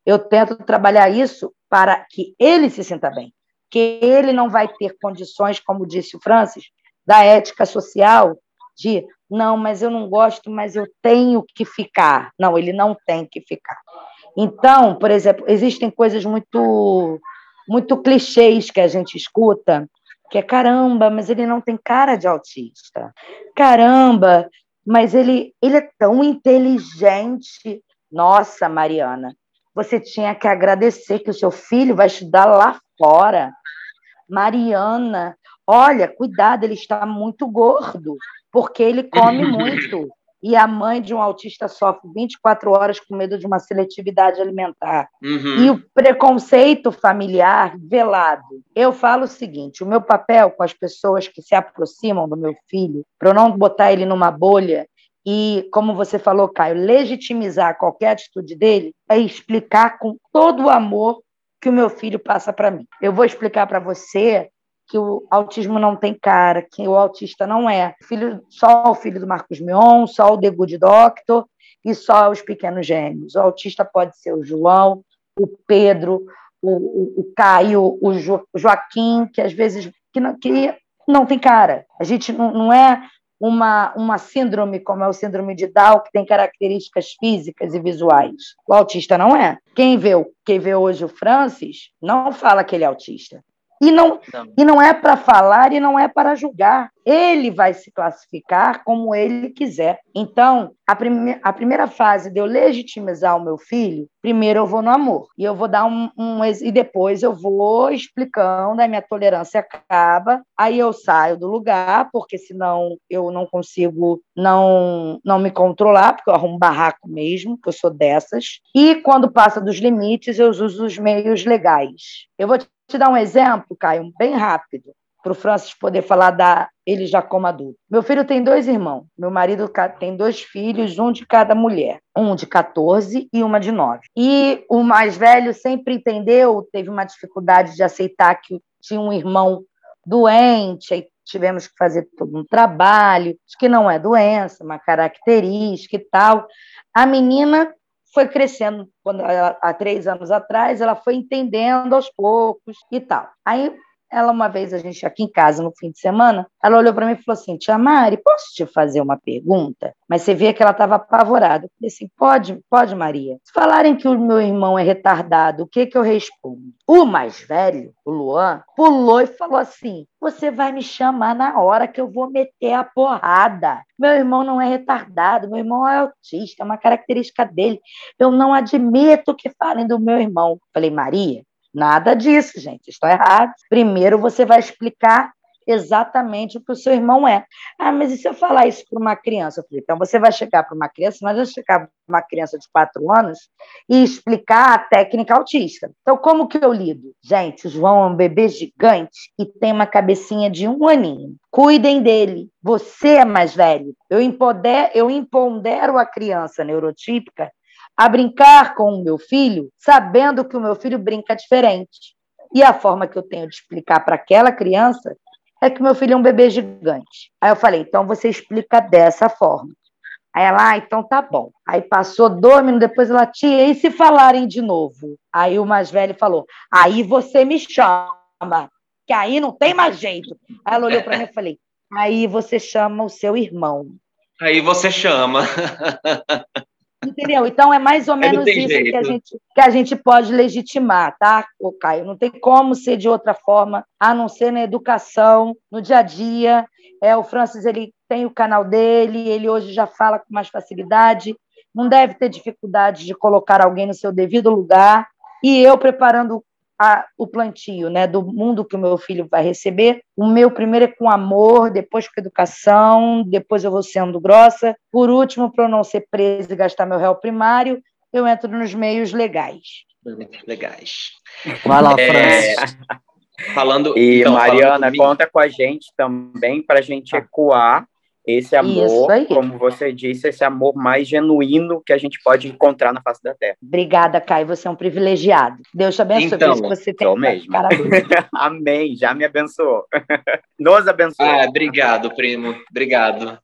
eu tento trabalhar isso para que ele se sinta bem que ele não vai ter condições, como disse o Francis, da ética social, de não, mas eu não gosto, mas eu tenho que ficar. Não, ele não tem que ficar. Então, por exemplo, existem coisas muito, muito clichês que a gente escuta, que é caramba, mas ele não tem cara de autista. Caramba, mas ele, ele é tão inteligente. Nossa, Mariana, você tinha que agradecer que o seu filho vai estudar lá fora. Mariana, olha, cuidado, ele está muito gordo, porque ele come muito. E a mãe de um autista sofre 24 horas com medo de uma seletividade alimentar. Uhum. E o preconceito familiar velado. Eu falo o seguinte: o meu papel com as pessoas que se aproximam do meu filho, para eu não botar ele numa bolha e, como você falou, Caio, legitimizar qualquer atitude dele, é explicar com todo o amor que o meu filho passa para mim. Eu vou explicar para você que o autismo não tem cara, que o autista não é. Filho, só o filho do Marcos Mion, só o The Good Doctor e só os pequenos gêmeos. O autista pode ser o João, o Pedro, o, o, o Caio, o jo, Joaquim, que às vezes que não, que não tem cara. A gente não, não é uma, uma síndrome como é o síndrome de Down, que tem características físicas e visuais. O autista não é. Quem vê, quem vê hoje o Francis não fala que ele é autista. E não, Não. e não é para falar e não é para julgar. Ele vai se classificar como ele quiser. Então, a, prime a primeira fase de eu legitimizar o meu filho, primeiro eu vou no amor. E eu vou dar um, um. E depois eu vou explicando, a minha tolerância acaba, aí eu saio do lugar, porque senão eu não consigo não, não me controlar, porque eu arrumo barraco mesmo, que eu sou dessas. E quando passa dos limites, eu uso os meios legais. Eu vou te dar um exemplo, Caio, bem rápido, para o Francis poder falar da ele já como adulto. Meu filho tem dois irmãos. Meu marido tem dois filhos, um de cada mulher. Um de 14 e uma de 9. E o mais velho sempre entendeu, teve uma dificuldade de aceitar que tinha um irmão doente, aí tivemos que fazer todo um trabalho, que não é doença, uma característica e tal. A menina foi crescendo quando há três anos atrás, ela foi entendendo aos poucos e tal. Aí ela uma vez a gente aqui em casa no fim de semana, ela olhou para mim e falou assim: "Tia Mari, posso te fazer uma pergunta?" Mas você vê que ela estava apavorada. Eu falei assim: "Pode, pode, Maria. Se falarem que o meu irmão é retardado, o que que eu respondo?" O mais velho, o Luan, pulou e falou assim: "Você vai me chamar na hora que eu vou meter a porrada. Meu irmão não é retardado, meu irmão é autista, é uma característica dele. Eu não admito que falem do meu irmão." Falei: "Maria, Nada disso, gente. Está errado. Primeiro você vai explicar exatamente o que o seu irmão é. Ah, mas e se eu falar isso para uma criança? Eu falei, então você vai chegar para uma criança, mas vai chegar para uma criança de quatro anos e explicar a técnica autista. Então, como que eu lido? Gente, o João é um bebê gigante e tem uma cabecinha de um aninho. Cuidem dele. Você é mais velho. Eu, empoder, eu empodero a criança neurotípica a brincar com o meu filho, sabendo que o meu filho brinca diferente. E a forma que eu tenho de explicar para aquela criança é que meu filho é um bebê gigante. Aí eu falei, então você explica dessa forma. Aí ela, ah, então tá bom. Aí passou dois minutos depois, ela, tia, e se falarem de novo? Aí o mais velho falou, aí você me chama, que aí não tem mais jeito. Aí ela olhou para mim e falei, aí você chama o seu irmão. Aí você chama. Entendeu? Então é mais ou menos isso que a, gente, que a gente pode legitimar, tá, o Caio? Não tem como ser de outra forma, a não ser na educação, no dia a dia. É, o Francis ele tem o canal dele, ele hoje já fala com mais facilidade, não deve ter dificuldade de colocar alguém no seu devido lugar. E eu preparando a, o plantio né, do mundo que o meu filho vai receber. O meu primeiro é com amor, depois com educação, depois eu vou sendo grossa. Por último, para eu não ser presa e gastar meu réu primário, eu entro nos meios legais. Legais. Vai lá, é... França. Falando, e então, Mariana, falando conta com a gente também para a gente tá. ecoar esse amor, como você disse, esse amor mais genuíno que a gente pode encontrar na face da Terra. Obrigada, Caio. Você é um privilegiado. Deus te abençoe. Então, que você tem mesmo. Amém. Já me abençoou. Nos abençoou. Ah, obrigado, primo. Obrigado.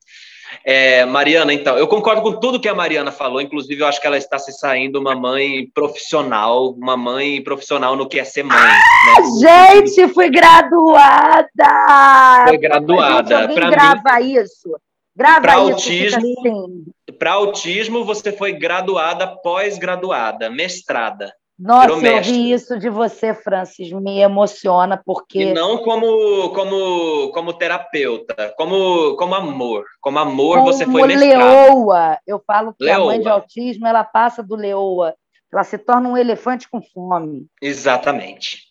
É, Mariana, então, eu concordo com tudo que a Mariana falou, inclusive eu acho que ela está se saindo uma mãe profissional, uma mãe profissional no que é ser mãe. Né? Gente, fui graduada! Foi graduada. Para grava mim, isso. Grava pra isso. Autismo, assim. Para autismo, você foi graduada, pós-graduada, mestrada. Nossa, eu ouvi isso de você, Francis, me emociona porque e não como como como terapeuta, como como amor, como amor como você foi mestrado. leoa. Eu falo que leoa. a mãe de autismo ela passa do leoa, ela se torna um elefante com fome. Exatamente.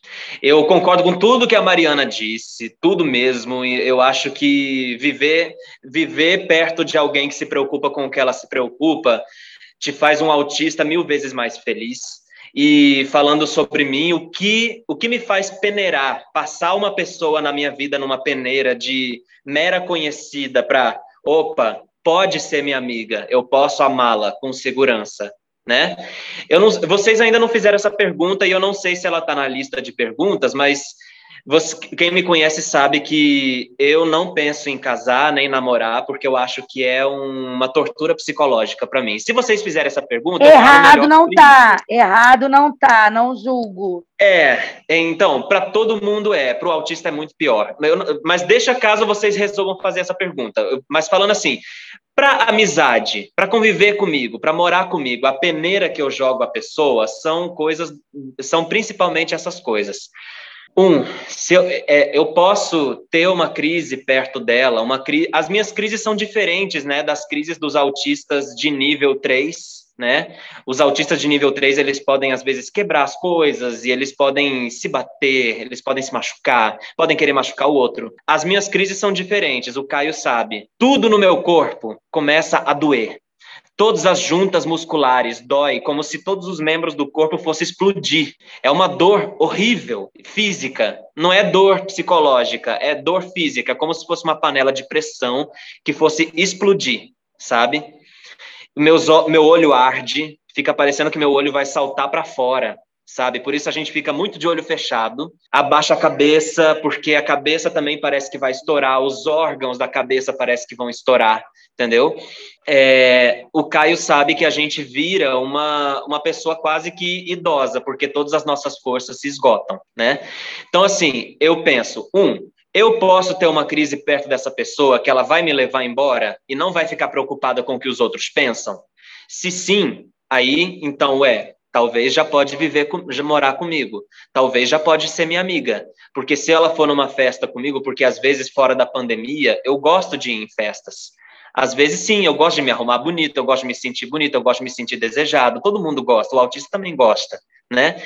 Eu concordo com tudo que a Mariana disse, tudo mesmo. Eu acho que viver viver perto de alguém que se preocupa com o que ela se preocupa te faz um autista mil vezes mais feliz e falando sobre mim, o que, o que me faz peneirar, passar uma pessoa na minha vida numa peneira de mera conhecida para, opa, pode ser minha amiga, eu posso amá-la com segurança, né? Eu não, vocês ainda não fizeram essa pergunta e eu não sei se ela está na lista de perguntas, mas você, quem me conhece sabe que eu não penso em casar nem namorar, porque eu acho que é um, uma tortura psicológica para mim. Se vocês fizerem essa pergunta. Errado não tá, errado não tá, não julgo. É, então, para todo mundo é, para o autista é muito pior. Eu, mas deixa caso vocês resolvam fazer essa pergunta. Mas falando assim, para amizade, para conviver comigo, para morar comigo, a peneira que eu jogo a pessoa são coisas, são principalmente essas coisas. Um, se eu, é, eu posso ter uma crise perto dela, uma cri as minhas crises são diferentes, né, das crises dos autistas de nível 3, né? Os autistas de nível 3, eles podem às vezes quebrar as coisas e eles podem se bater, eles podem se machucar, podem querer machucar o outro. As minhas crises são diferentes, o Caio sabe. Tudo no meu corpo começa a doer. Todas as juntas musculares dói como se todos os membros do corpo fossem explodir. É uma dor horrível, física. Não é dor psicológica, é dor física, como se fosse uma panela de pressão que fosse explodir, sabe? Meus, meu olho arde, fica parecendo que meu olho vai saltar para fora sabe? Por isso a gente fica muito de olho fechado, abaixa a cabeça, porque a cabeça também parece que vai estourar, os órgãos da cabeça parece que vão estourar, entendeu? É, o Caio sabe que a gente vira uma, uma pessoa quase que idosa, porque todas as nossas forças se esgotam, né? Então, assim, eu penso, um, eu posso ter uma crise perto dessa pessoa que ela vai me levar embora e não vai ficar preocupada com o que os outros pensam? Se sim, aí, então, é, Talvez já pode viver, já morar comigo. Talvez já pode ser minha amiga. Porque se ela for numa festa comigo, porque às vezes fora da pandemia, eu gosto de ir em festas. Às vezes, sim, eu gosto de me arrumar bonito, eu gosto de me sentir bonito, eu gosto de me sentir desejado. Todo mundo gosta, o autista também gosta, né?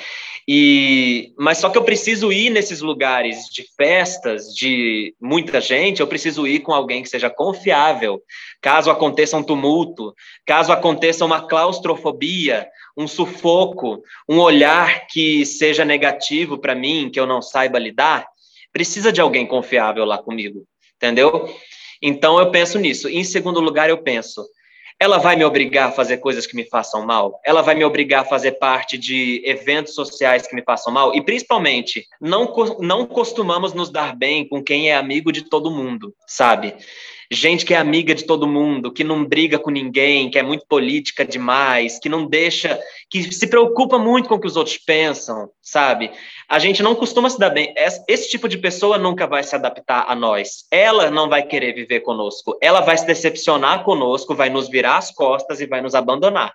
E, mas só que eu preciso ir nesses lugares de festas, de muita gente, eu preciso ir com alguém que seja confiável. Caso aconteça um tumulto, caso aconteça uma claustrofobia, um sufoco, um olhar que seja negativo para mim, que eu não saiba lidar, precisa de alguém confiável lá comigo, entendeu? Então eu penso nisso. Em segundo lugar, eu penso, ela vai me obrigar a fazer coisas que me façam mal? Ela vai me obrigar a fazer parte de eventos sociais que me façam mal? E principalmente, não, não costumamos nos dar bem com quem é amigo de todo mundo, sabe? Gente que é amiga de todo mundo, que não briga com ninguém, que é muito política demais, que não deixa, que se preocupa muito com o que os outros pensam, sabe? A gente não costuma se dar bem. Esse tipo de pessoa nunca vai se adaptar a nós. Ela não vai querer viver conosco. Ela vai se decepcionar conosco, vai nos virar as costas e vai nos abandonar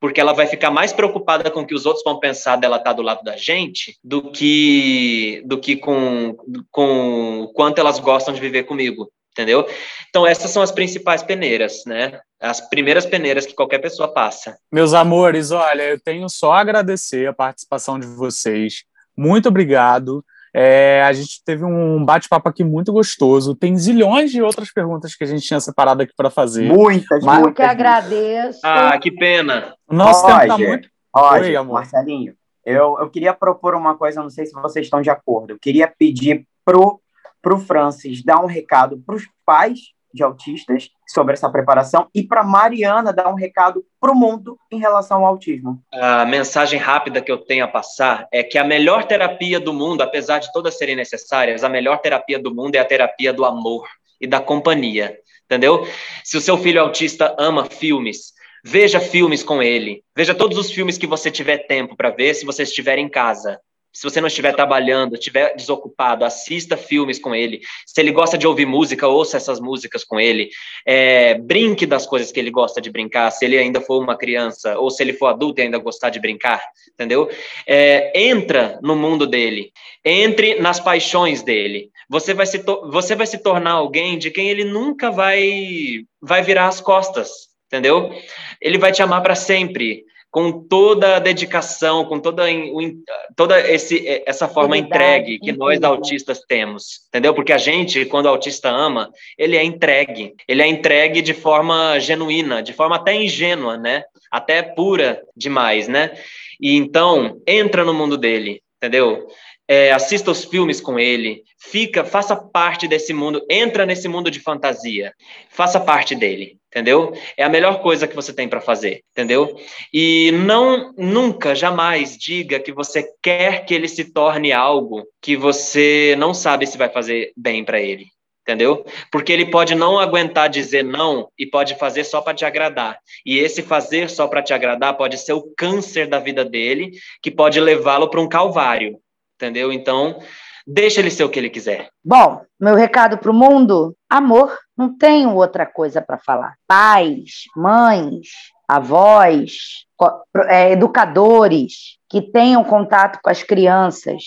porque ela vai ficar mais preocupada com o que os outros vão pensar dela estar tá do lado da gente do que do que com, com o quanto elas gostam de viver comigo entendeu? Então, essas são as principais peneiras, né? As primeiras peneiras que qualquer pessoa passa. Meus amores, olha, eu tenho só a agradecer a participação de vocês. Muito obrigado. É, a gente teve um bate-papo aqui muito gostoso. Tem zilhões de outras perguntas que a gente tinha separado aqui para fazer. Muitas, mas... muitas. Eu que agradeço. Ah, que pena. Nosso Roger, tempo tá muito. Roger, Oi, amor. Marcelinho, eu, eu queria propor uma coisa, não sei se vocês estão de acordo. Eu queria pedir pro para o Francis dar um recado para os pais de autistas sobre essa preparação e para Mariana dar um recado para o mundo em relação ao autismo. A mensagem rápida que eu tenho a passar é que a melhor terapia do mundo, apesar de todas serem necessárias, a melhor terapia do mundo é a terapia do amor e da companhia, entendeu? Se o seu filho autista ama filmes, veja filmes com ele, veja todos os filmes que você tiver tempo para ver, se você estiver em casa se você não estiver trabalhando, estiver desocupado, assista filmes com ele. Se ele gosta de ouvir música, ouça essas músicas com ele. É, brinque das coisas que ele gosta de brincar, se ele ainda for uma criança, ou se ele for adulto e ainda gostar de brincar, entendeu? É, entra no mundo dele, entre nas paixões dele. Você vai, se você vai se tornar alguém de quem ele nunca vai, vai virar as costas, entendeu? Ele vai te amar para sempre com toda a dedicação, com toda, toda esse, essa forma entregue que nós autistas temos, entendeu? Porque a gente, quando o autista ama, ele é entregue, ele é entregue de forma genuína, de forma até ingênua, né? Até pura demais, né? E então, entra no mundo dele, entendeu? É, assista os filmes com ele, fica, faça parte desse mundo, entra nesse mundo de fantasia, faça parte dele, entendeu? É a melhor coisa que você tem para fazer, entendeu? E não, nunca, jamais diga que você quer que ele se torne algo que você não sabe se vai fazer bem para ele, entendeu? Porque ele pode não aguentar dizer não e pode fazer só para te agradar. E esse fazer só para te agradar pode ser o câncer da vida dele, que pode levá-lo para um calvário, entendeu? Então, deixa ele ser o que ele quiser. Bom, meu recado para o mundo: amor. Não tenho outra coisa para falar. Pais, mães, avós, é, educadores que tenham contato com as crianças,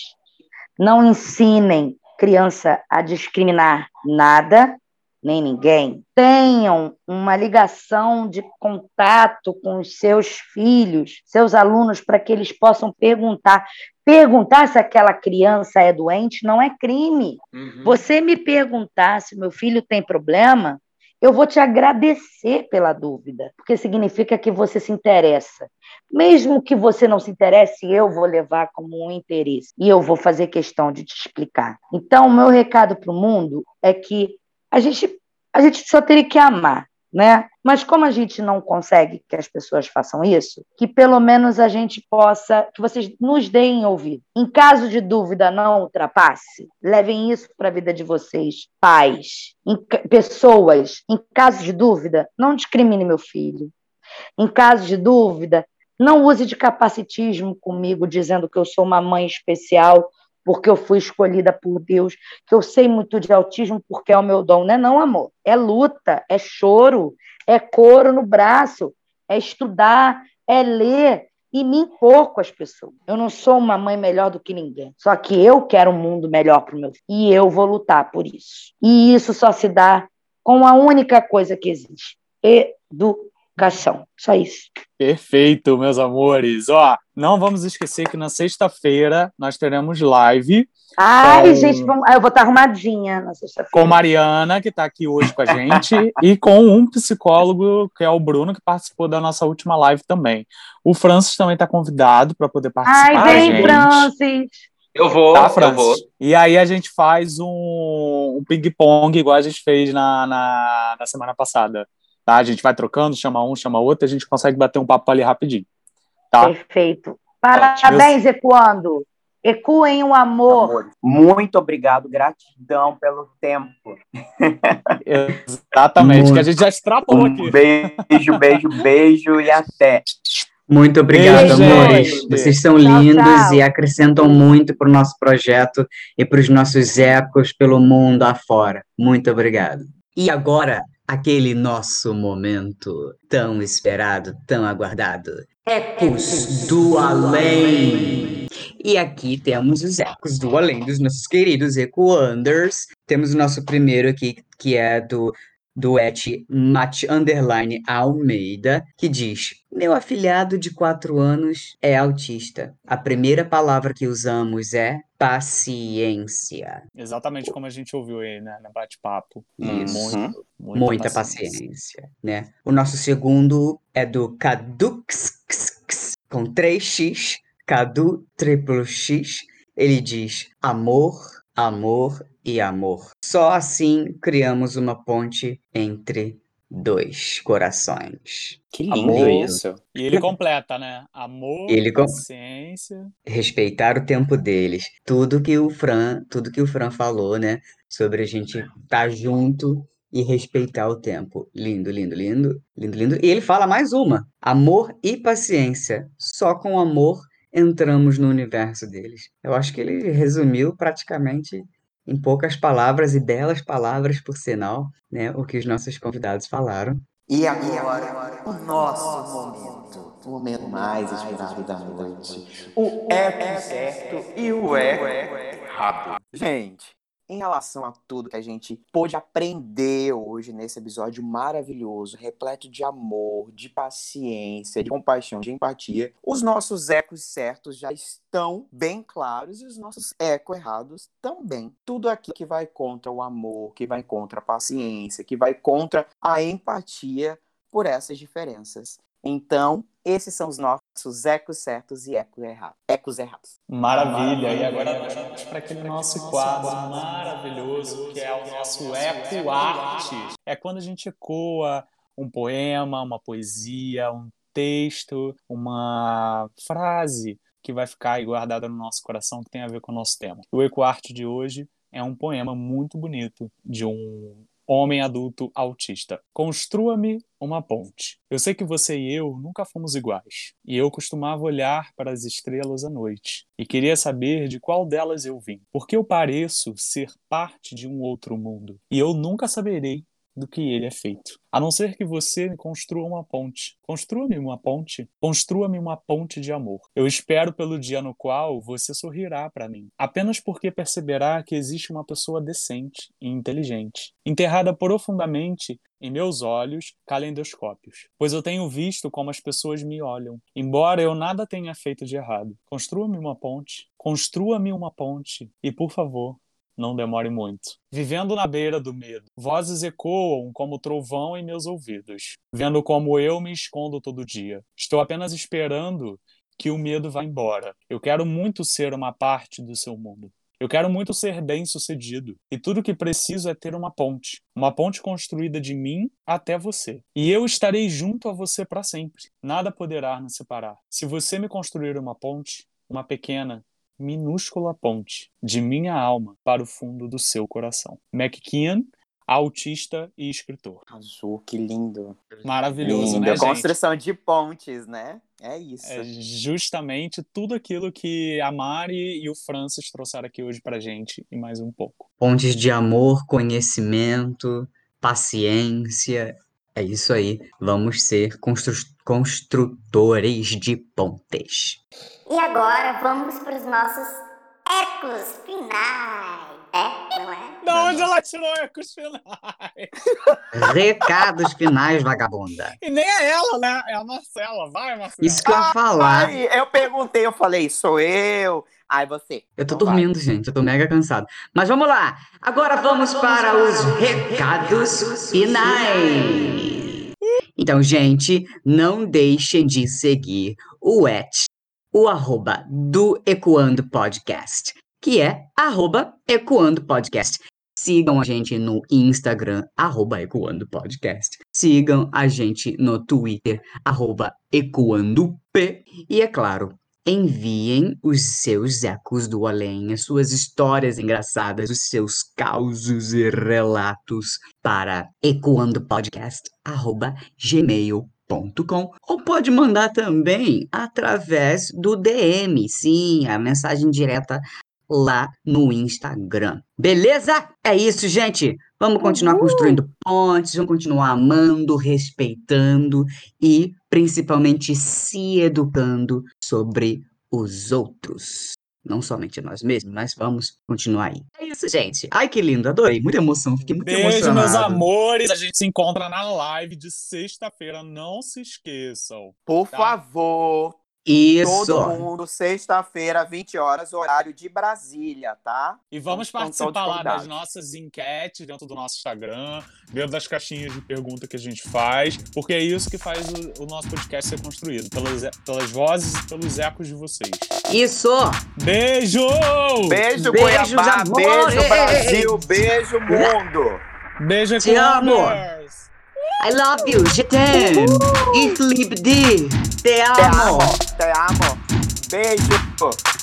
não ensinem criança a discriminar nada nem ninguém, tenham uma ligação de contato com os seus filhos, seus alunos, para que eles possam perguntar. Perguntar se aquela criança é doente não é crime. Uhum. Você me perguntar se meu filho tem problema, eu vou te agradecer pela dúvida, porque significa que você se interessa. Mesmo que você não se interesse, eu vou levar como um interesse e eu vou fazer questão de te explicar. Então, o meu recado para o mundo é que a gente, a gente só teria que amar, né? Mas como a gente não consegue que as pessoas façam isso, que pelo menos a gente possa, que vocês nos deem ouvido. Em caso de dúvida, não ultrapasse. Levem isso para a vida de vocês, pais, em, pessoas. Em caso de dúvida, não discrimine meu filho. Em caso de dúvida, não use de capacitismo comigo, dizendo que eu sou uma mãe especial porque eu fui escolhida por Deus, que eu sei muito de autismo porque é o meu dom. Não é não, amor. É luta, é choro, é couro no braço, é estudar, é ler e me impor com as pessoas. Eu não sou uma mãe melhor do que ninguém. Só que eu quero um mundo melhor para o meu filho. E eu vou lutar por isso. E isso só se dá com a única coisa que existe: educação. Só isso. Perfeito, meus amores. Ó, não vamos esquecer que na sexta-feira nós teremos live. Ai, com... gente, vamos... eu vou estar arrumadinha na sexta-feira. Com Mariana, que está aqui hoje com a gente, e com um psicólogo, que é o Bruno, que participou da nossa última live também. O Francis também está convidado para poder participar. Ai, vem, Francis! Eu vou, tá, eu vou. E aí a gente faz um, um ping-pong, igual a gente fez na, na, na semana passada tá? A gente vai trocando, chama um, chama outro, a gente consegue bater um papo ali rapidinho. Tá? Perfeito. Parabéns, Ecoando. Ecoem o amor. Amor, Muito obrigado, gratidão pelo tempo. Exatamente, Muito. que a gente já extrapolou Um aqui. beijo, beijo, beijo e até. Muito obrigado, Beijo, amores. gente. Vocês são Tchau, lindos tchau. e acrescentam muito para o nosso projeto e para os nossos ecos pelo mundo afora. Muito obrigado. E agora, aquele nosso momento tão esperado, tão aguardado. Ecos do Além. E aqui temos os ecos do além dos nossos queridos Ecoanders. Temos o nosso primeiro aqui, que é do do et Mate Underline Almeida, que diz: Meu afilhado de 4 anos é autista. A primeira palavra que usamos é paciência. Exatamente como a gente ouviu aí, né, no bate-papo. Isso. Muito, muita, Muita paciência, né? O nosso segundo é do Cadux com 3x, Cadu triplo X. Ele diz: amor, amor e amor. Só assim criamos uma ponte entre dois corações. Que lindo Amor. isso. E ele completa, né? Amor, Ele com- paciência. respeitar o tempo deles. Tudo que o Fran, tudo que o Fran falou, né, sobre a gente estar junto e respeitar o tempo. Lindo, lindo, lindo, lindo, lindo. E ele fala mais uma: amor e paciência. Só com amor entramos no universo deles. Eu acho que ele resumiu praticamente em poucas palavras e belas palavras, por sinal, né, o que os nossos convidados falaram. E agora, o nosso momento. O momento mais esperado da noite. O eco certo e o eco errado. Gente, em relação a tudo que a gente pôde aprender hoje nesse episódio maravilhoso, repleto de amor, de paciência, de compaixão, de empatia, os nossos ecos certos já estão bem claros e os nossos ecos errados também. Tudo aqui que vai contra o amor, que vai contra a paciência, que vai contra a empatia por essas diferenças. Então, esses são os nossos ecos certos e ecos errados. Ecos errados. Maravilha. E agora nós vamos para aquele nosso quadro maravilhoso, que é o nosso Eco Arte. É quando a gente ecoa um poema, uma poesia, um texto, uma frase que vai ficar aí guardada no nosso coração que tem a ver com o nosso tema. O Eco Arte de hoje é um poema muito bonito de um homem adulto autista. Construa-me uma ponte. Eu sei que você e eu nunca fomos iguais, e eu costumava olhar para as estrelas à noite e queria saber de qual delas eu vim, porque eu pareço ser parte de um outro mundo, e eu nunca saberei do que ele é feito. A não ser que você construa uma ponte. Construa-me uma ponte. Construa-me uma ponte de amor. Eu espero pelo dia no qual você sorrirá para mim, apenas porque perceberá que existe uma pessoa decente e inteligente, enterrada profundamente em meus olhos calendoscópios, pois eu tenho visto como as pessoas me olham, embora eu nada tenha feito de errado. Construa-me uma ponte. Construa-me uma ponte e, por favor, não demore muito. Vivendo na beira do medo, vozes ecoam como trovão em meus ouvidos, vendo como eu me escondo todo dia. Estou apenas esperando que o medo vá embora. Eu quero muito ser uma parte do seu mundo. Eu quero muito ser bem-sucedido. E tudo que preciso é ter uma ponte. Uma ponte construída de mim até você. E eu estarei junto a você para sempre. Nada poderá nos separar. Se você me construir uma ponte, uma pequena, minúscula ponte de minha alma para o fundo do seu coração. McKeon, autista e escritor. Azul, que lindo. Maravilhoso, lindo. né, gente? Construção de pontes, né? É isso. É justamente tudo aquilo que a Mari e o Francis trouxeram aqui hoje pra gente e mais um pouco. Pontes de amor, conhecimento, paciência. É isso aí. Vamos ser constru- construtores de pontes. E agora vamos para os nossos ecos finais. É, não é? Da onde ela tirou ecos finais? Recados finais, vagabunda. E nem é ela, né? É a Marcela. Vai, Marcela. Isso que eu ia falar. Ai, eu perguntei, eu falei, sou eu. Ai, você. Eu tô Então vai. dormindo, gente. Eu tô mega cansado. Mas vamos lá. Agora vamos para os recados finais. Então, gente, não deixem de seguir o at, o arroba do Ecoando Podcast, que é arroba Ecoando Podcast. Sigam a gente no Instagram, arroba Ecoando Podcast. Sigam a gente no Twitter, arroba EcoandoP. E é claro, enviem os seus ecos do além, as suas histórias engraçadas, os seus causos e relatos para ecoandopodcast.gmail.com ou pode mandar também através do DM, sim, a mensagem direta lá no Instagram. Beleza? É isso, gente. Vamos continuar construindo pontes, vamos continuar amando, respeitando e principalmente se educando sobre os outros. Não somente nós mesmos, mas vamos continuar aí. É isso, gente. Ai, que lindo. Adorei. Muita emoção. Fiquei muito Beijo, emocionado. meus amores. A gente se encontra na live de sexta-feira. Não se esqueçam. Por Tá. favor, Isso. todo mundo, sexta-feira, 20 horas, horário de Brasília, tá? E vamos todos participar lá das nossas enquetes dentro do nosso Instagram, dentro das caixinhas de pergunta que a gente faz, porque é isso que faz o, o nosso podcast ser construído, pelas, pelas vozes e pelos ecos de vocês. Isso. Beijo! Beijo, Beijos, Cuiabá, beijo, Brasil, beijo, mundo! Beijo, Te amo. I love you. Je t'aime. Ich liebe dich. Te Te amo. amo, te amo. Beijo!